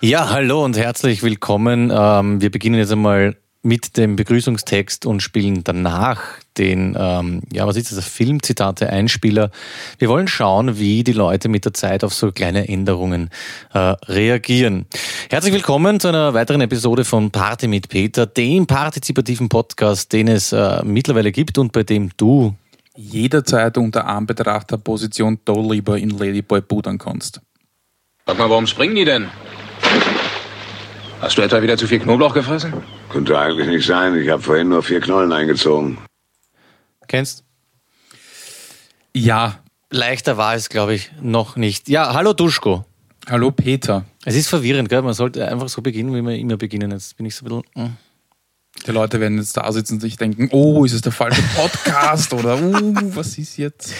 Ja, hallo und herzlich willkommen. Ähm, wir beginnen jetzt einmal mit dem Begrüßungstext und spielen danach den, ähm, ja, was ist das, Filmzitate, Einspieler. Wir wollen schauen, wie die Leute mit der Zeit auf so kleine Änderungen äh, reagieren. Herzlich willkommen zu einer weiteren Episode von Party mit Peter, dem partizipativen Podcast, den es äh, mittlerweile gibt und bei dem du jederzeit unter Anbetracht der Position da lieber in Ladyboy pudern kannst. Sag mal, warum springen die denn? Hast du etwa wieder zu viel Knoblauch gefressen? Könnte eigentlich nicht sein. Ich habe vorhin nur vier Knollen eingezogen. kennst. Ja, Leichter war es, glaube ich, noch nicht. Ja, hallo Duschko. hallo Peter. Es ist verwirrend, gell? Man sollte einfach so beginnen, wie wir immer beginnen. Jetzt bin ich so ein bisschen. mm. Die Leute werden jetzt da sitzen und sich denken, oh, ist es der falsche Podcast oder uh, was ist jetzt?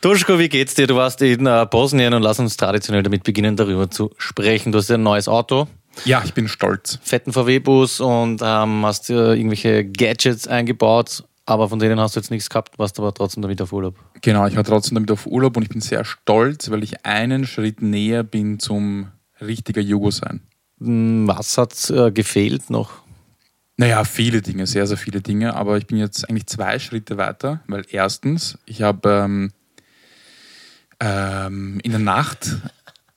Duschko, wie geht's dir? Du warst in äh, Bosnien und lass uns traditionell damit beginnen, darüber zu sprechen. Du hast ja ein neues Auto, Ja, ich bin stolz. fetten VW-Bus und ähm, hast dir irgendwelche Gadgets eingebaut, aber von denen hast du jetzt nichts gehabt, warst aber trotzdem damit auf Urlaub. Genau, ich war trotzdem damit auf Urlaub und ich bin sehr stolz, weil ich einen Schritt näher bin zum richtiger Jugo sein. Hm, Was hat äh, gefehlt noch? Naja, viele Dinge, sehr, sehr viele Dinge, aber ich bin jetzt eigentlich zwei Schritte weiter, weil erstens, ich habe ähm, ähm, in der Nacht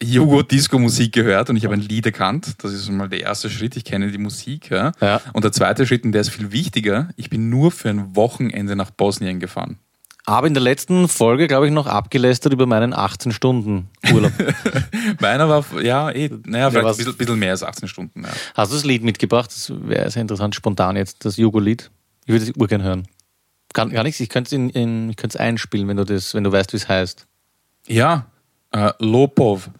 Jugo-Disco-Musik gehört und ich habe ein Lied erkannt. Das ist mal der erste Schritt, ich kenne die Musik. Ja. Ja. Und der zweite Schritt, und der ist viel wichtiger, ich bin nur für ein Wochenende nach Bosnien gefahren. Aber in der letzten Folge, glaube ich, noch abgelästert über meinen 18 Stunden Urlaub. Meiner war, ja, eh, naja, vielleicht was- ein bisschen, bisschen mehr als 18 Stunden. Ja. Hast du das Lied mitgebracht? Das wäre sehr interessant, spontan jetzt, das Jugo-Lied. Ich würde es urgern hören. Gar, gar nichts, ich könnte es in, in, ich könnte es einspielen, wenn du, das, wenn du weißt, wie es heißt. Ja, äh, Lopov,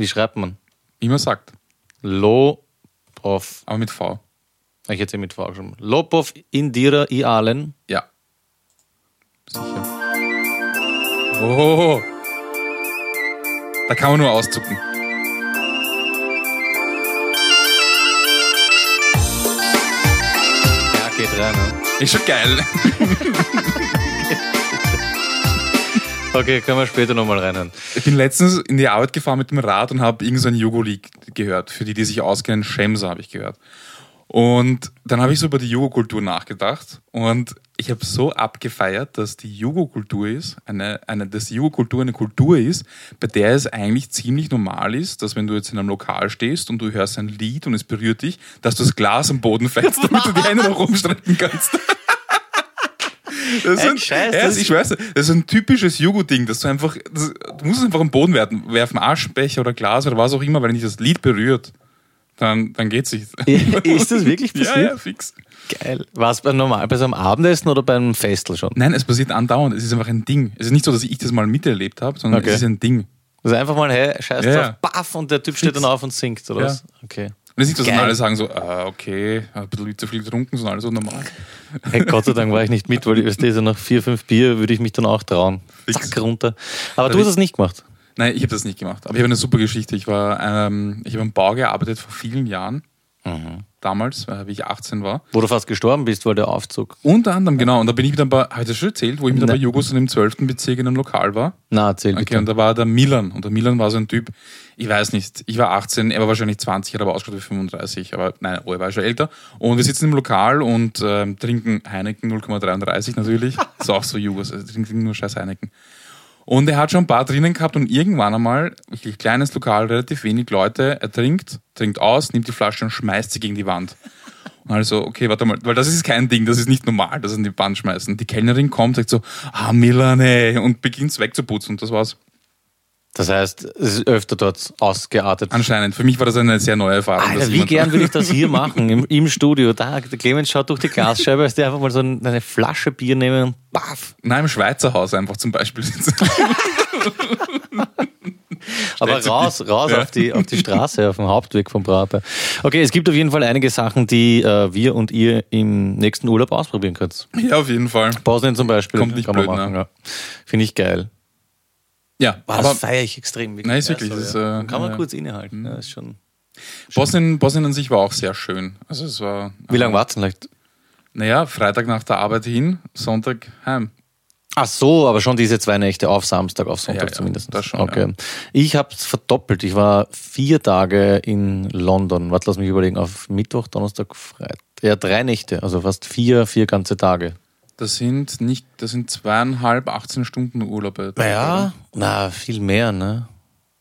Wie schreibt man? wie man sagt, Lopov. aber mit V. Ich hätte es mit V schon. Lopov Indira Ialen. Ja. Sicher. Oh. Da kann man nur auszucken. Ja, geht rein. Ne? Ist schon geil. Okay, können wir später nochmal reinhören. Ich bin letztens in die Arbeit gefahren mit dem Rad und habe irgend so Jugo-Lied gehört. Für die, die sich auskennen, Shemsa habe ich gehört. Und dann habe ich so über die Jugo-Kultur nachgedacht und ich habe so abgefeiert, dass die Jugo-Kultur ist, eine, eine, dass die Jugo-Kultur eine Kultur ist, bei der es eigentlich ziemlich normal ist, dass wenn du jetzt in einem Lokal stehst und du hörst ein Lied und es berührt dich, dass du das Glas am Boden fällst, damit du die Hände noch rumstrecken kannst. Das ist Ein Scheiß, ja, ich weiß, das ist ein typisches Jugo-Ding, dass du einfach, das, du musst es einfach am Boden werfen, werfen, Aschenbecher oder Glas oder was auch immer, weil dich das Lied berührt, dann, dann geht's nicht. Ist das wirklich Ja, passiert? ja, fix. Geil. War es bei, normal, bei so einem Abendessen oder beim Festel schon? Nein, es passiert andauernd. Es ist einfach ein Ding. Es ist nicht so, dass ich das mal miterlebt habe, sondern Okay. es ist ein Ding. Also einfach mal, hey, scheiß Ja, drauf, ja. baff, und der Typ steht dann auf und singt, oder Ja. was? Okay. Und es ist nicht, dass dann alle sagen so, ah, okay, ein bisschen zu viel getrunken, sondern alles so normal. Hey, Gott sei Dank war ich nicht mit, weil ich weiß, so nach vier, fünf Bier würde ich mich dann auch trauen. Zack, runter. Aber Da du hast es nicht gemacht. Nein, ich habe das nicht gemacht. Aber ich habe eine super Geschichte. Ich war, ähm, ich habe am Bau gearbeitet vor vielen Jahren. Damals, äh, wie ich 18 war. Wo du fast gestorben bist, weil der Aufzug. Unter anderem, genau. Und da bin ich mit ein paar, habe ich das schon erzählt, wo ich mit Nein. Jugos im 12. Bezirk in einem Lokal war. Na, erzähl Okay, bitte. und da war der Milan. Und der Milan war so ein Typ, ich weiß nicht, ich war 18, er war wahrscheinlich 20, hat aber ausgeschaut wie 35, aber nein, oh, er war schon älter. Und wir sitzen im Lokal und ähm, trinken Heineken 0,33 natürlich. Das ist auch so Jugos, also trinken nur scheiß Heineken. Und er hat schon ein paar drinnen gehabt und irgendwann einmal, wirklich kleines Lokal, relativ wenig Leute, er trinkt, trinkt aus, nimmt die Flasche und schmeißt sie gegen die Wand. Und also, okay, warte mal, weil das ist kein Ding, das ist nicht normal, das in die Wand schmeißen. Die Kellnerin kommt, sagt so, ah, Milan, und beginnt es wegzuputzen und das war's. Das heißt, es ist öfter dort ausgeartet. Anscheinend. Für mich war das eine sehr neue Erfahrung. Alter, wie gern würde ich das hier machen, im, im Studio. Da, der Clemens schaut durch die Glasscheibe, als der einfach mal so ein- eine Flasche Bier nehmen und baff. Nein, im Schweizer Haus einfach zum Beispiel sitzen. Aber raus, raus Ja. auf, die, auf die Straße, auf dem Hauptweg vom Prater. Okay, es gibt auf jeden Fall einige Sachen, die äh, wir und ihr im nächsten Urlaub ausprobieren könnt. ja, auf jeden Fall. Bosnien zum Beispiel. Kommt nicht kann man blöd, machen, ne? ja. Finde ich geil. Ja, Boah, aber das feiere ich extrem. Nein, ist wirklich, Ja, ist, ja. äh, kann man ja. kurz innehalten. Ja, ist schon. Bosnien, Bosnien an sich war auch sehr schön. Also es war. Wie lange war es denn? Vielleicht? Naja, Freitag nach der Arbeit hin, Sonntag heim. Ach so, aber schon diese zwei Nächte auf Samstag, auf Sonntag Ja, ja, zumindest. das schon, okay. Ich habe es verdoppelt. Ich war vier Tage in London. Warte, lass mich überlegen. Auf Mittwoch, Donnerstag, Freitag. Ja, drei Nächte. Also fast vier, vier ganze Tage. Das sind nicht, das sind zweieinhalb, 18 Stunden Urlaub. Naja, na, viel mehr, ne?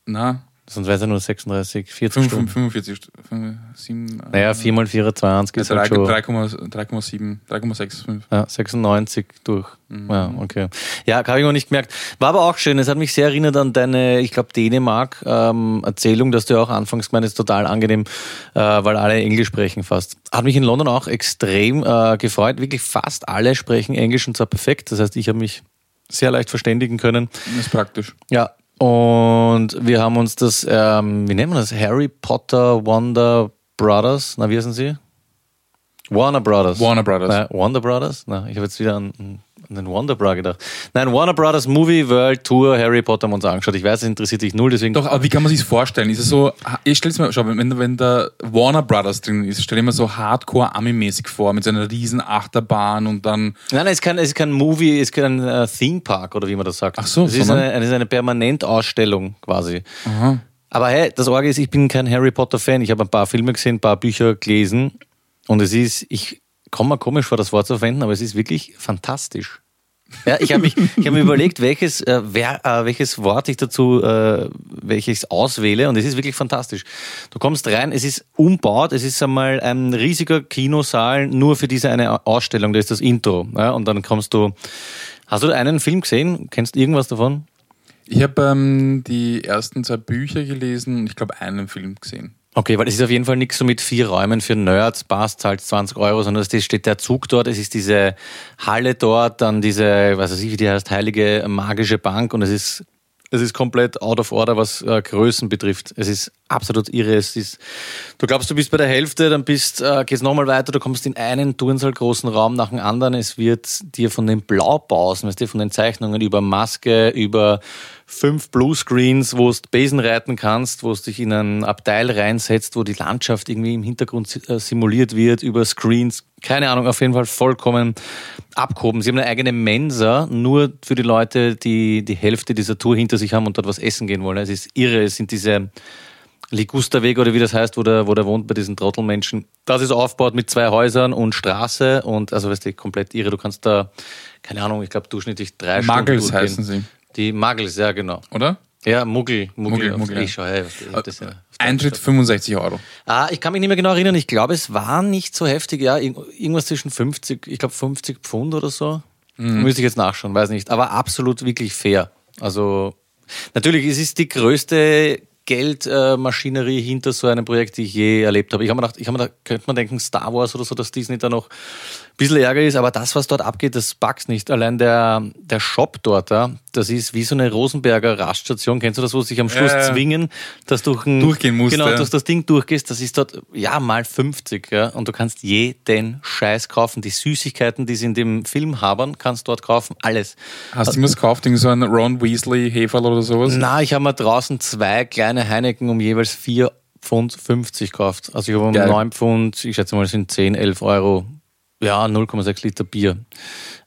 Na, Sonst wäre es ja nur 36, 40 fünf- Stunden. 45 Stunden. 7, Naja, 4 mal 4, 22 ist halt schon 3,7, 3,65. ja, 96 durch. Ja, okay. Ja, habe ich noch nicht gemerkt. War aber auch schön. Es hat mich sehr erinnert an deine, ich glaube, Dänemark-Erzählung, dass du ja auch anfangs gemeint hast, total angenehm, äh, weil alle Englisch sprechen fast. Hat mich in London auch extrem äh, gefreut. Wirklich fast alle sprechen Englisch und zwar perfekt. Das heißt, ich habe mich sehr leicht verständigen können. Das ist praktisch. Ja, und wir haben uns das, ähm, wie nennen wir das? Harry Potter Wonder Brothers, na, wie heißen sie? Warner Brothers. Warner Brothers. Nein, Wonder Brothers? Na, ich habe jetzt wieder an, den Wonder Bra gedacht. Nein, Warner Brothers Movie World Tour Harry Potter haben wir uns angeschaut. Ich weiß, es interessiert dich null, deswegen. Doch, aber wie kann man sich vorstellen? Ist es so, ich stell's mir, schau, wenn, wenn da Warner Brothers drin ist, stell dir mal so Hardcore-Ami-mäßig vor, mit so einer riesen Achterbahn und dann, Nein, nein, es ist kein, es ist kein Movie, es ist kein äh, Theme Park oder wie man das sagt. Ach so, es ist eine, es ist eine Permanentausstellung quasi. Aber hey, das Orge ist, ich bin kein Harry Potter Fan. Ich habe ein paar Filme gesehen, ein paar Bücher gelesen und es ist, ich komme mir komisch vor, das Wort zu verwenden, aber es ist wirklich fantastisch. Ja, ich habe habe mir überlegt, welches, äh, wer, äh, welches Wort ich dazu, äh, welches auswähle und es ist wirklich fantastisch. Du kommst rein, es ist umbaut, es ist einmal ein riesiger Kinosaal nur für diese eine Ausstellung, das ist das Intro. Ja, und dann kommst du, hast du einen Film gesehen? Kennst du irgendwas davon? ich habe ähm, die ersten zwei Bücher gelesen und ich glaube einen Film gesehen. Okay, weil es ist auf jeden Fall nichts so mit vier Räumen für Nerds, passt zahlt 20 Euro, sondern es steht der Zug dort, es ist diese Halle dort, dann diese, was weiß ich, wie die heißt, heilige magische Bank und es ist, es ist komplett out of order, was äh, Größen betrifft. Es ist absolut irre. Es ist, du glaubst, du bist bei der Hälfte, dann bist, äh, gehst nochmal weiter, du kommst in einen Turnsaal großen Raum nach dem anderen. Es wird dir von den Blaupausen, weißt du, von den Zeichnungen über Maske, über fünf Bluescreens, wo du Besen reiten kannst, wo du dich in ein Abteil reinsetzt, wo die Landschaft irgendwie im Hintergrund äh, simuliert wird, über Screens. Keine Ahnung, auf jeden Fall vollkommen abgehoben. Sie haben eine eigene Mensa, nur für die Leute, die die Hälfte dieser Tour hinter sich haben und dort was essen gehen wollen. Es ist irre, es sind diese Ligusterweg oder wie das heißt, wo der, wo der wohnt bei diesen Trottelmenschen. Das ist aufgebaut mit zwei Häusern und Straße und also weißt du, komplett irre. Du kannst da, keine Ahnung, ich glaube durchschnittlich drei Muggles Stunden heißen durchgehen. sie, Die Muggles, ja genau. oder? Ja, Muggel, Muggel, Muggel, Muggel. Ich schau, hey, das, Eintritt 65 Euro. Ah, ich kann mich nicht mehr genau erinnern. Ich glaube, es war nicht so heftig. Ja, irg- irgendwas zwischen 50, ich glaube 50 Pfund oder so. Müsste ich jetzt nachschauen, weiß nicht. Aber absolut wirklich fair. Also natürlich, es ist die größte Geldmaschinerie hinter so einem Projekt, die ich je erlebt habe. Ich habe mir gedacht, ich habe mir gedacht, könnte man denken, Star Wars oder so, dass Disney da noch bisschen Ärger ist, aber das, was dort abgeht, das packst nicht. Allein der, der Shop dort, ja, das ist wie so eine Rosenberger Raststation. Kennst du das, wo sich am Schluss ja. zwingen, dass du ein, Durchgehen musst, Genau, ja. dass das Ding durchgehst, das ist dort, ja, mal 50, ja, und du kannst jeden Scheiß kaufen. Die Süßigkeiten, die sie in dem Film haben, kannst du dort kaufen, alles. Hast du mir das gekauft, irgend so ein Ron Weasley Heferl oder sowas? Na, ich habe mir draußen zwei kleine Heineken um jeweils 4 Pfund 50 gekauft. Also ich habe um Geil. 9 Pfund, ich schätze mal, es sind 10, 11 Euro, ja, 0,6 Liter Bier.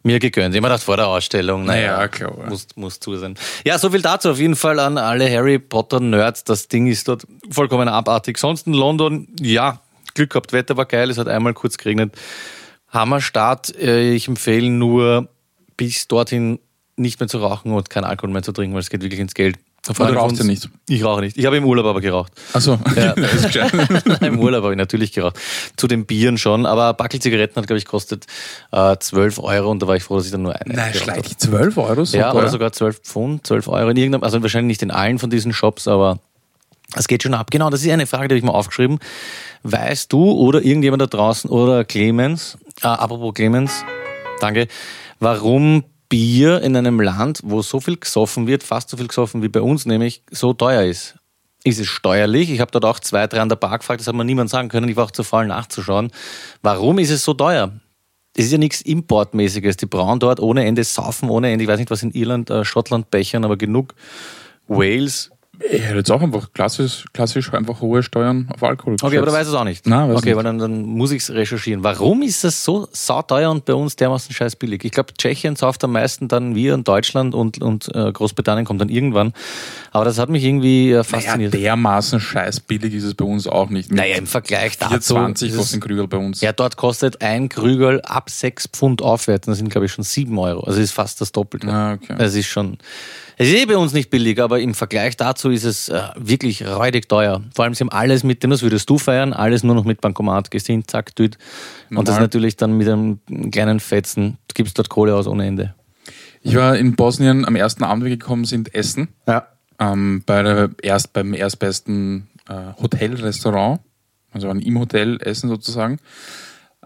Mir gegönnt. Immer das vor der Ausstellung. Naja, Naja, klar. Muss, muss zu sein. Ja, so viel dazu. Auf jeden Fall an alle Harry Potter Nerds. Das Ding ist dort vollkommen abartig. Sonst in London, ja, Glück gehabt. Wetter war geil. Es hat einmal kurz geregnet. Hammerstart. Äh, Ich empfehle nur bis dorthin nicht mehr zu rauchen und kein Alkohol mehr zu trinken, weil es geht wirklich ins Geld. Ein Freund du von rauchst uns- ja nicht. Ich rauche nicht. Ich habe im Urlaub aber geraucht. Achso, Ja. das ist gescheit. Im Urlaub habe ich natürlich geraucht. Zu den Bieren schon, aber ein Backel Zigaretten hat, glaube ich, kostet äh, 12 Euro und da war ich froh, dass ich dann nur eine Nein, schleich 12 Euro? So Ja, teuer? oder sogar 12 Pfund, 12 Euro in irgendeinem, also wahrscheinlich nicht in allen von diesen Shops, aber es geht schon ab. Genau, das ist eine Frage, die habe ich mal aufgeschrieben. Weißt du oder irgendjemand da draußen oder Clemens, äh, apropos Clemens, danke, warum Bier in einem Land, wo so viel gesoffen wird, fast so viel gesoffen wie bei uns, nämlich so teuer ist? Ist es steuerlich? Ich habe dort auch zwei, drei an der Bar gefragt, das hat mir niemand sagen können, ich war auch zu faul nachzuschauen. Warum ist es so teuer? Es ist ja nichts Importmäßiges. Die brauen dort ohne Ende, saufen ohne Ende. Ich weiß nicht, was in Irland, äh, Schottland bechern, aber genug. Wales Ich hätte jetzt auch einfach klassisch, klassisch einfach hohe Steuern auf Alkohol. Okay, aber du weißt es auch nicht. Nein, weiß okay, nicht. weil dann, dann muss ich es recherchieren. Warum ist das so sauteuer und bei uns dermaßen scheiß billig? Ich glaube, Tschechien sauft am meisten dann wir und Deutschland und, und äh, Großbritannien kommt dann irgendwann. Aber das hat mich irgendwie äh, Naja, fasziniert. dermaßen scheiß billig ist es bei uns auch nicht. Naja, im Vergleich dazu. 4,20 ist es- kostet ein Krügel bei uns. Ja, dort kostet ein Krügel ab 6 Pfund aufwärts. Das sind, glaube ich, schon 7 Euro. Also ist fast das Doppelte. Ah, okay. Es ist schon. Es ist eh bei uns nicht billig, aber im Vergleich dazu ist es äh, wirklich räudig teuer. Vor allem, sie haben alles mit dem, das würdest du feiern, alles nur noch mit Bankomat, gehst hin, zack, düt. Und das natürlich dann mit einem kleinen Fetzen, du gibst dort Kohle aus ohne Ende. Ich war in Bosnien am ersten Abend, wir gekommen sind, essen. Ja. Ähm, bei der, erst beim erstbesten äh, Hotel-Restaurant. Also waren im Hotel essen sozusagen.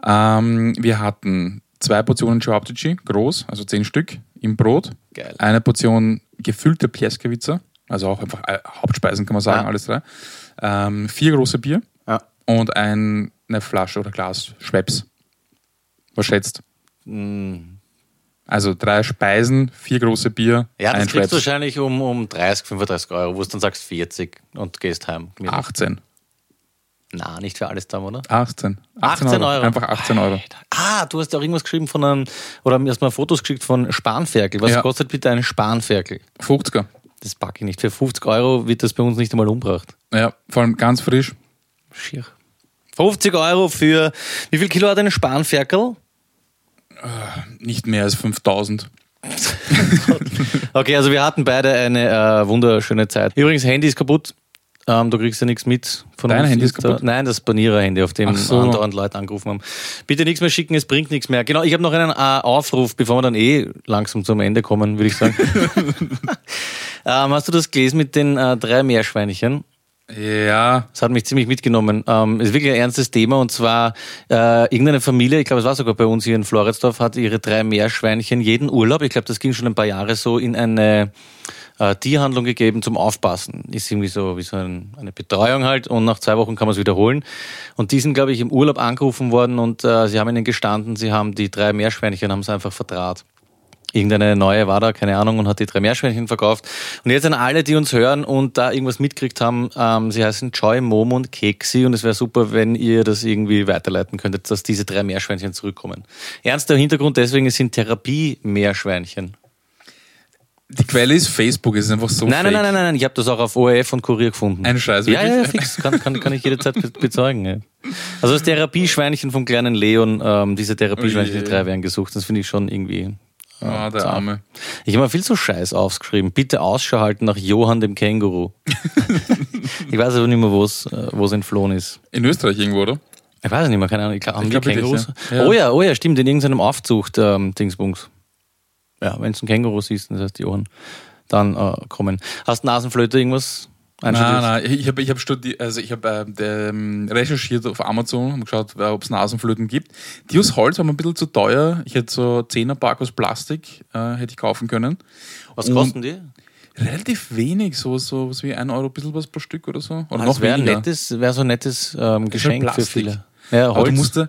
Ähm, wir hatten zwei Portionen Cevapcici, groß, also zehn Stück, im Brot. Geil. Eine Portion gefüllte Pljeskavica, also auch einfach äh, Hauptspeisen kann man sagen, Ja. alles drei. Ähm, vier große Bier Ja. und ein, eine Flasche oder Glas Schweppes. Was schätzt? Mm. Also drei Speisen, vier große Bier, Ja, das ein kriegst du wahrscheinlich um, um 30, 35 Euro, wo du dann sagst 40 und gehst heim. Mit- 18. Na, nicht für alles da, oder? 18. 18 Euro. Einfach 18 Euro. Ah, du hast ja auch irgendwas geschrieben von einem, oder mir hast mal Fotos geschickt von Spanferkel. Was Ja. kostet bitte ein Spanferkel? 50er. Das packe ich nicht. Für 50 Euro wird das bei uns nicht einmal umgebracht. Ja, vor allem ganz frisch. Schier. 50 Euro für, wie viel Kilo hat ein Spanferkel? Nicht mehr als 5000. Okay, also wir hatten beide eine äh, wunderschöne Zeit. Übrigens, Handy ist kaputt. Ähm, du kriegst ja nichts mit von Dein uns. Handy ist kaputt? Nein, das Banierer-Handy, auf dem so. andauernd Leute angerufen haben. Bitte nichts mehr schicken, es bringt nichts mehr. Genau, ich habe noch einen äh, Aufruf, bevor wir dann eh langsam zum Ende kommen, würde ich sagen. ähm, hast du das gelesen mit den äh, drei Meerschweinchen? Ja, Das hat mich ziemlich mitgenommen. Ähm, ist wirklich ein ernstes Thema und zwar äh, irgendeine Familie, ich glaube, es war sogar bei uns hier in Floridsdorf, hat ihre drei Meerschweinchen jeden Urlaub, ich glaube, das ging schon ein paar Jahre so, in eine äh, Tierhandlung gegeben zum Aufpassen. Ist irgendwie so wie so ein, eine Betreuung halt und nach zwei Wochen kann man es wiederholen. Und die sind, glaube ich, im Urlaub angerufen worden und äh, sie haben ihnen gestanden, sie haben die drei Meerschweinchen, haben sie einfach verdraht irgendeine neue war da, keine Ahnung, und hat die drei Meerschweinchen verkauft. Und jetzt an alle, die uns hören und da irgendwas mitgekriegt haben, ähm, sie heißen Joy, Momo und Keksi und es wäre super, wenn ihr das irgendwie weiterleiten könntet, dass diese drei Meerschweinchen zurückkommen. Ernster Hintergrund deswegen, es sind Therapie-Meerschweinchen. Die Quelle ist Facebook, es ist einfach so Nein, nein, nein, nein, nein, ich habe das auch auf ORF und Kurier gefunden. Ein Scheiß, Ja, ja, wirklich? fix, kann, kann, kann ich jederzeit be bezeugen. Ja. Also das Therapieschweinchen vom kleinen Leon, ähm, diese Therapieschweinchen, die Oje. drei werden gesucht, das finde ich schon irgendwie Ah, der zart. Arme. Ich habe mir viel zu Scheiß aufgeschrieben. Bitte Ausschau halten nach Johann dem Känguru. ich weiß aber nicht mehr, wo es äh, entflohen ist. In Österreich irgendwo, oder? Ich weiß es nicht mehr, keine Ahnung. Ich glaub, haben Ich glaub wirklich, Kängurus? ja. Ja. Oh ja, oh ja, stimmt, in irgendeinem Aufzucht ähm. Ja, wenn du ein Känguru siehst, das heißt Johann, dann äh, kommen. Hast Nasenflöte irgendwas? Nein, nein, ich habe ich hab studi- also ich hab, äh, ähm, recherchiert auf Amazon und geschaut, ob es Nasenflöten gibt. Die aus Holz waren ein bisschen zu teuer. Ich hätte so 10er Pack aus Plastik äh, hätte ich kaufen können. Was Und- kosten die? Relativ wenig, so, so was wie ein Euro, ein bisschen was pro Stück oder so. Oder Das noch wäre wär so ein nettes ähm, Geschenk für viele. Ja, Aber du Holz. musst da,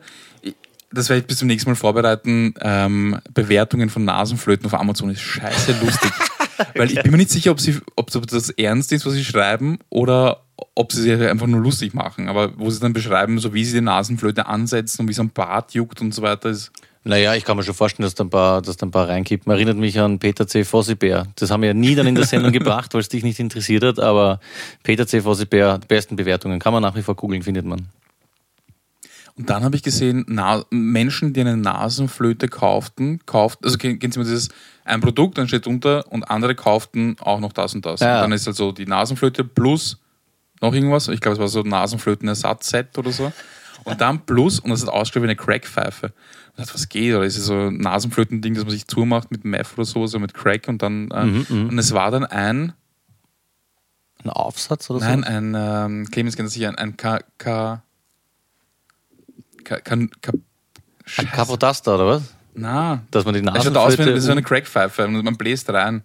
das werde ich bis zum nächsten Mal vorbereiten. Ähm, Bewertungen von Nasenflöten auf Amazon ist scheiße lustig. Weil ich bin mir nicht sicher, ob, sie, ob, das ernst ist, was sie schreiben, oder ob sie sich einfach nur lustig machen. Aber wo sie dann beschreiben, so wie sie die Nasenflöte ansetzen und wie es am Bart juckt und so weiter, ist. Naja, ich kann mir schon vorstellen, dass da ein paar, dass da ein paar reinkippen. Erinnert mich an Peter C. Fossibär. Das haben wir ja nie dann in der Sendung gebracht, weil es dich nicht interessiert hat, aber Peter C. Fossibär, die besten Bewertungen. Kann man nach wie vor googeln, findet man. Und dann habe ich gesehen, Na Menschen, die eine Nasenflöte kauften, kauft, also kennen kennen Sie mal dieses, ein Produkt, dann steht unter und andere kauften auch noch das und das. Ja. Und dann ist halt so die Nasenflöte plus noch irgendwas. Ich glaube, es war so ein Nasenflötenersatzset oder so. Und dann plus, und das ist ausgeschrieben wie eine Crackpfeife. Und dachte, was geht? Oder ist es so ein Nasenflötending, das man sich zumacht mit Meth oder so, so mit Crack und dann. Äh, Mhm, und es war dann ein, Ein Aufsatz oder so? nein, ein, ähm, Clemens kennt das sicher, ein, ein K. K. K. K. K. Ein Capotaster oder was? Na, Dass man die es schaut aus wie Nasenflöte... das ist so eine Crackpfeife und man bläst rein.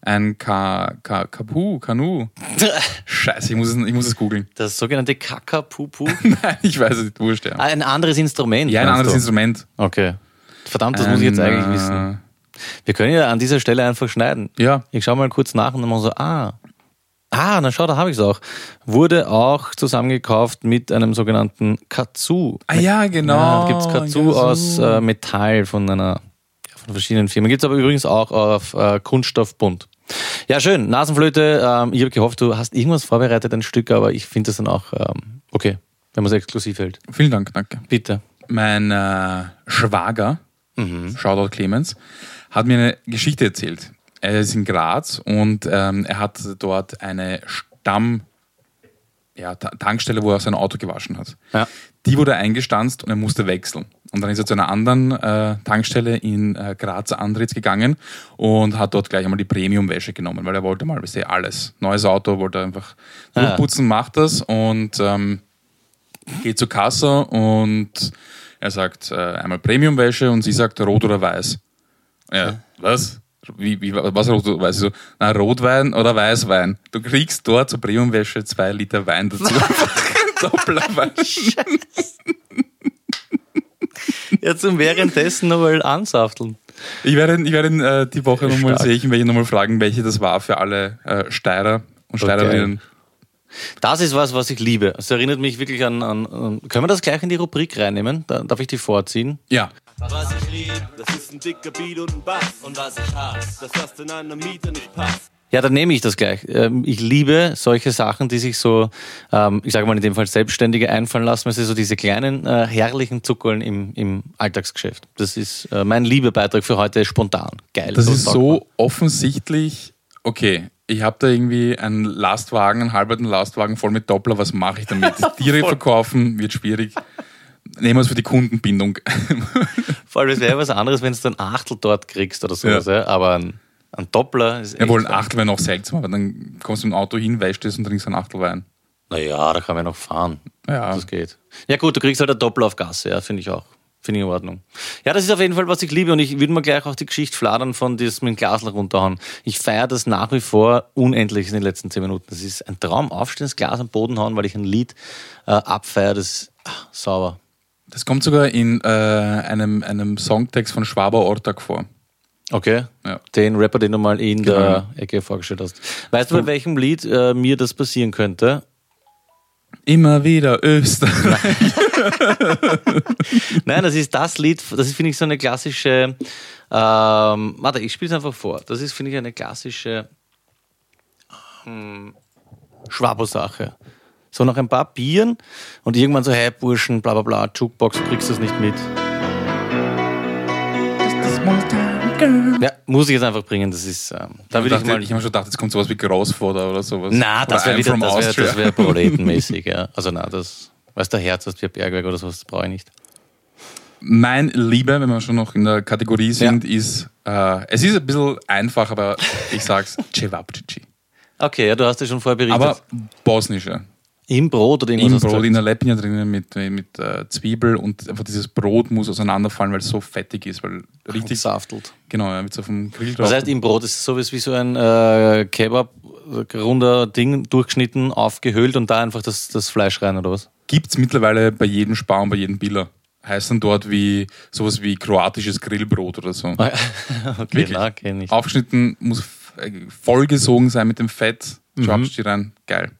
Ein Ka, Ka, Kapu, Kanu. Scheiße, ich muss es, ich muss es googeln. das sogenannte Kakapupu. Nein, ich weiß es nicht, wurscht, ja. ah, ein anderes Instrument. Ja, ein anderes du? Instrument. Okay. Verdammt, das muss ich jetzt Ein, eigentlich wissen. Wir können ja an dieser Stelle einfach schneiden. Äh, ja, Ich schau mal kurz nach und dann machen so, ah. Ah, na schau, da habe ich es auch. Wurde auch zusammengekauft mit einem sogenannten Katsu. Ah ja, genau. Ja, gibt es Katsu aus äh, Metall von einer von verschiedenen Firmen. Gibt es aber übrigens auch auf äh, Kunststoffbund. Ja, schön. Nasenflöte. Ähm, ich habe gehofft, du hast irgendwas vorbereitet, ein Stück, aber ich finde das dann auch ähm, okay, wenn man es exklusiv hält. Vielen Dank, danke. Bitte. Mein äh, Schwager, Shoutout Clemens, hat mir eine Geschichte erzählt. Er ist in Graz und ähm, er hat dort eine Stamm ja, Ta- Tankstelle, wo er sein Auto gewaschen hat. Ja. Die wurde eingestanzt und er musste wechseln. Und dann ist er zu einer anderen äh, Tankstelle in äh, Graz Andritz gegangen und hat dort gleich einmal die Premium-Wäsche genommen, weil er wollte mal, wisst ihr, alles. Neues Auto, wollte er einfach durchputzen, macht das und ähm, geht zur Kasse und er sagt äh, einmal Premium-Wäsche und sie sagt rot oder weiß. Ja, was? Wie, wie, was rot oder weiß? Ich so, na, Rotwein oder Weißwein. Du kriegst dort zur Premium-Wäsche zwei Liter Wein dazu. Dopplerwein. Ja, zum währenddessen nochmal ansafteln. Ich werde, ich werde äh, die Woche nochmal Stark. sehe ich, werde ich nochmal fragen, welche das war für alle äh, Steirer und Steirerinnen. Das ist was, was ich liebe. Es erinnert mich wirklich an, an, an. Können wir das gleich in die Rubrik reinnehmen? Da, darf ich die vorziehen? Ja, Was ich lieb, das ist ein dicker Beat und ein Bass. Und was ich hasse, dass das in einer Miete nicht passt. Ja, dann nehme ich das gleich. Ähm, Ich liebe solche Sachen, die sich so, ähm, ich sage mal in dem Fall Selbstständige einfallen lassen. Es ist so diese kleinen, äh, herrlichen Zuckerln im, im Alltagsgeschäft. Das ist äh, mein Lieberbeitrag für heute, spontan. Geil. das ist so offensichtlich, okay, ich habe da irgendwie einen Lastwagen, einen halberten Lastwagen voll mit Doppler, was mache ich damit? Tiere verkaufen wird schwierig. Nehmen wir es für die Kundenbindung. Vor allem, es wäre was anderes, wenn du ein Achtel dort kriegst oder sowas. Ja. Aber ein, ein Doppler ist. Jawohl, ein Achtel wäre noch seltsam, aber dann kommst du im Auto hin, wäschst es und trinkst ein Achtel Wein. Naja, da kann man noch fahren. Ja. Das geht. Ja gut, du kriegst halt ein Doppel auf Gasse, ja, finde ich auch. Finde ich in Ordnung. Ja, das ist auf jeden Fall, was ich liebe und ich würde mir gleich auch die Geschichte fladern von diesem mit dem Glasl runterhauen. Ich feiere das nach wie vor unendlich in den letzten zehn Minuten. Das ist ein Traum, aufstehen, das Glas am Boden hauen, weil ich ein Lied äh, abfeiere, das ist ach, sauber. Das kommt sogar in äh, einem, einem Songtext von Schwaber Ortag vor. Okay. Ja. Den Rapper, den du mal in Genau. der Ecke vorgestellt hast. Weißt du, bei welchem Lied äh, mir das passieren könnte? Immer wieder Österreich. Nein, das ist das Lied, das ist, finde ich, so eine klassische. Ähm, warte, ich spiele es einfach vor. Das ist, finde ich, eine klassische ähm, Schwabo-Sache. So nach ein paar Bieren und irgendwann so, hey Burschen, bla bla bla, Jukebox, du kriegst das nicht mit. Ja, muss ich jetzt einfach bringen, das ist, ähm, da Ich, würde ich mal. ich habe schon gedacht, jetzt kommt sowas wie Großvater oder sowas. Na, das wäre wieder, das wäre wär proletenmäßig, ja. Also na, das, weißt du, Herz hast wie ein Bergwerk oder sowas, das brauche ich nicht. Mein Liebe, wenn wir schon noch in der Kategorie sind, ist, äh, es ist ein bisschen einfach, aber ich sag's, Cevapcici. Okay, ja, du hast ja schon vorher berichtet. Aber bosnische. Im Brot oder irgendwas Im Brot, in der Lepnia drinnen mit, mit äh, Zwiebel und einfach dieses Brot muss auseinanderfallen, weil es so fettig ist, weil richtig, Saftelt. genau, ja, wird so vom Grill Das heißt, im Brot ist es so wie so ein äh, Kebab, äh, runder Ding, durchgeschnitten, aufgehöhlt und da einfach das, das Fleisch rein, oder was? Gibt es mittlerweile bei jedem Spar und bei jedem Biller. Heißt dann dort wie sowas wie kroatisches Grillbrot oder so. okay, Wirklich? na, kenn ich. Aufgeschnitten, muss äh, vollgesogen sein mit dem Fett. Mhm. Cevapcici rein, geil.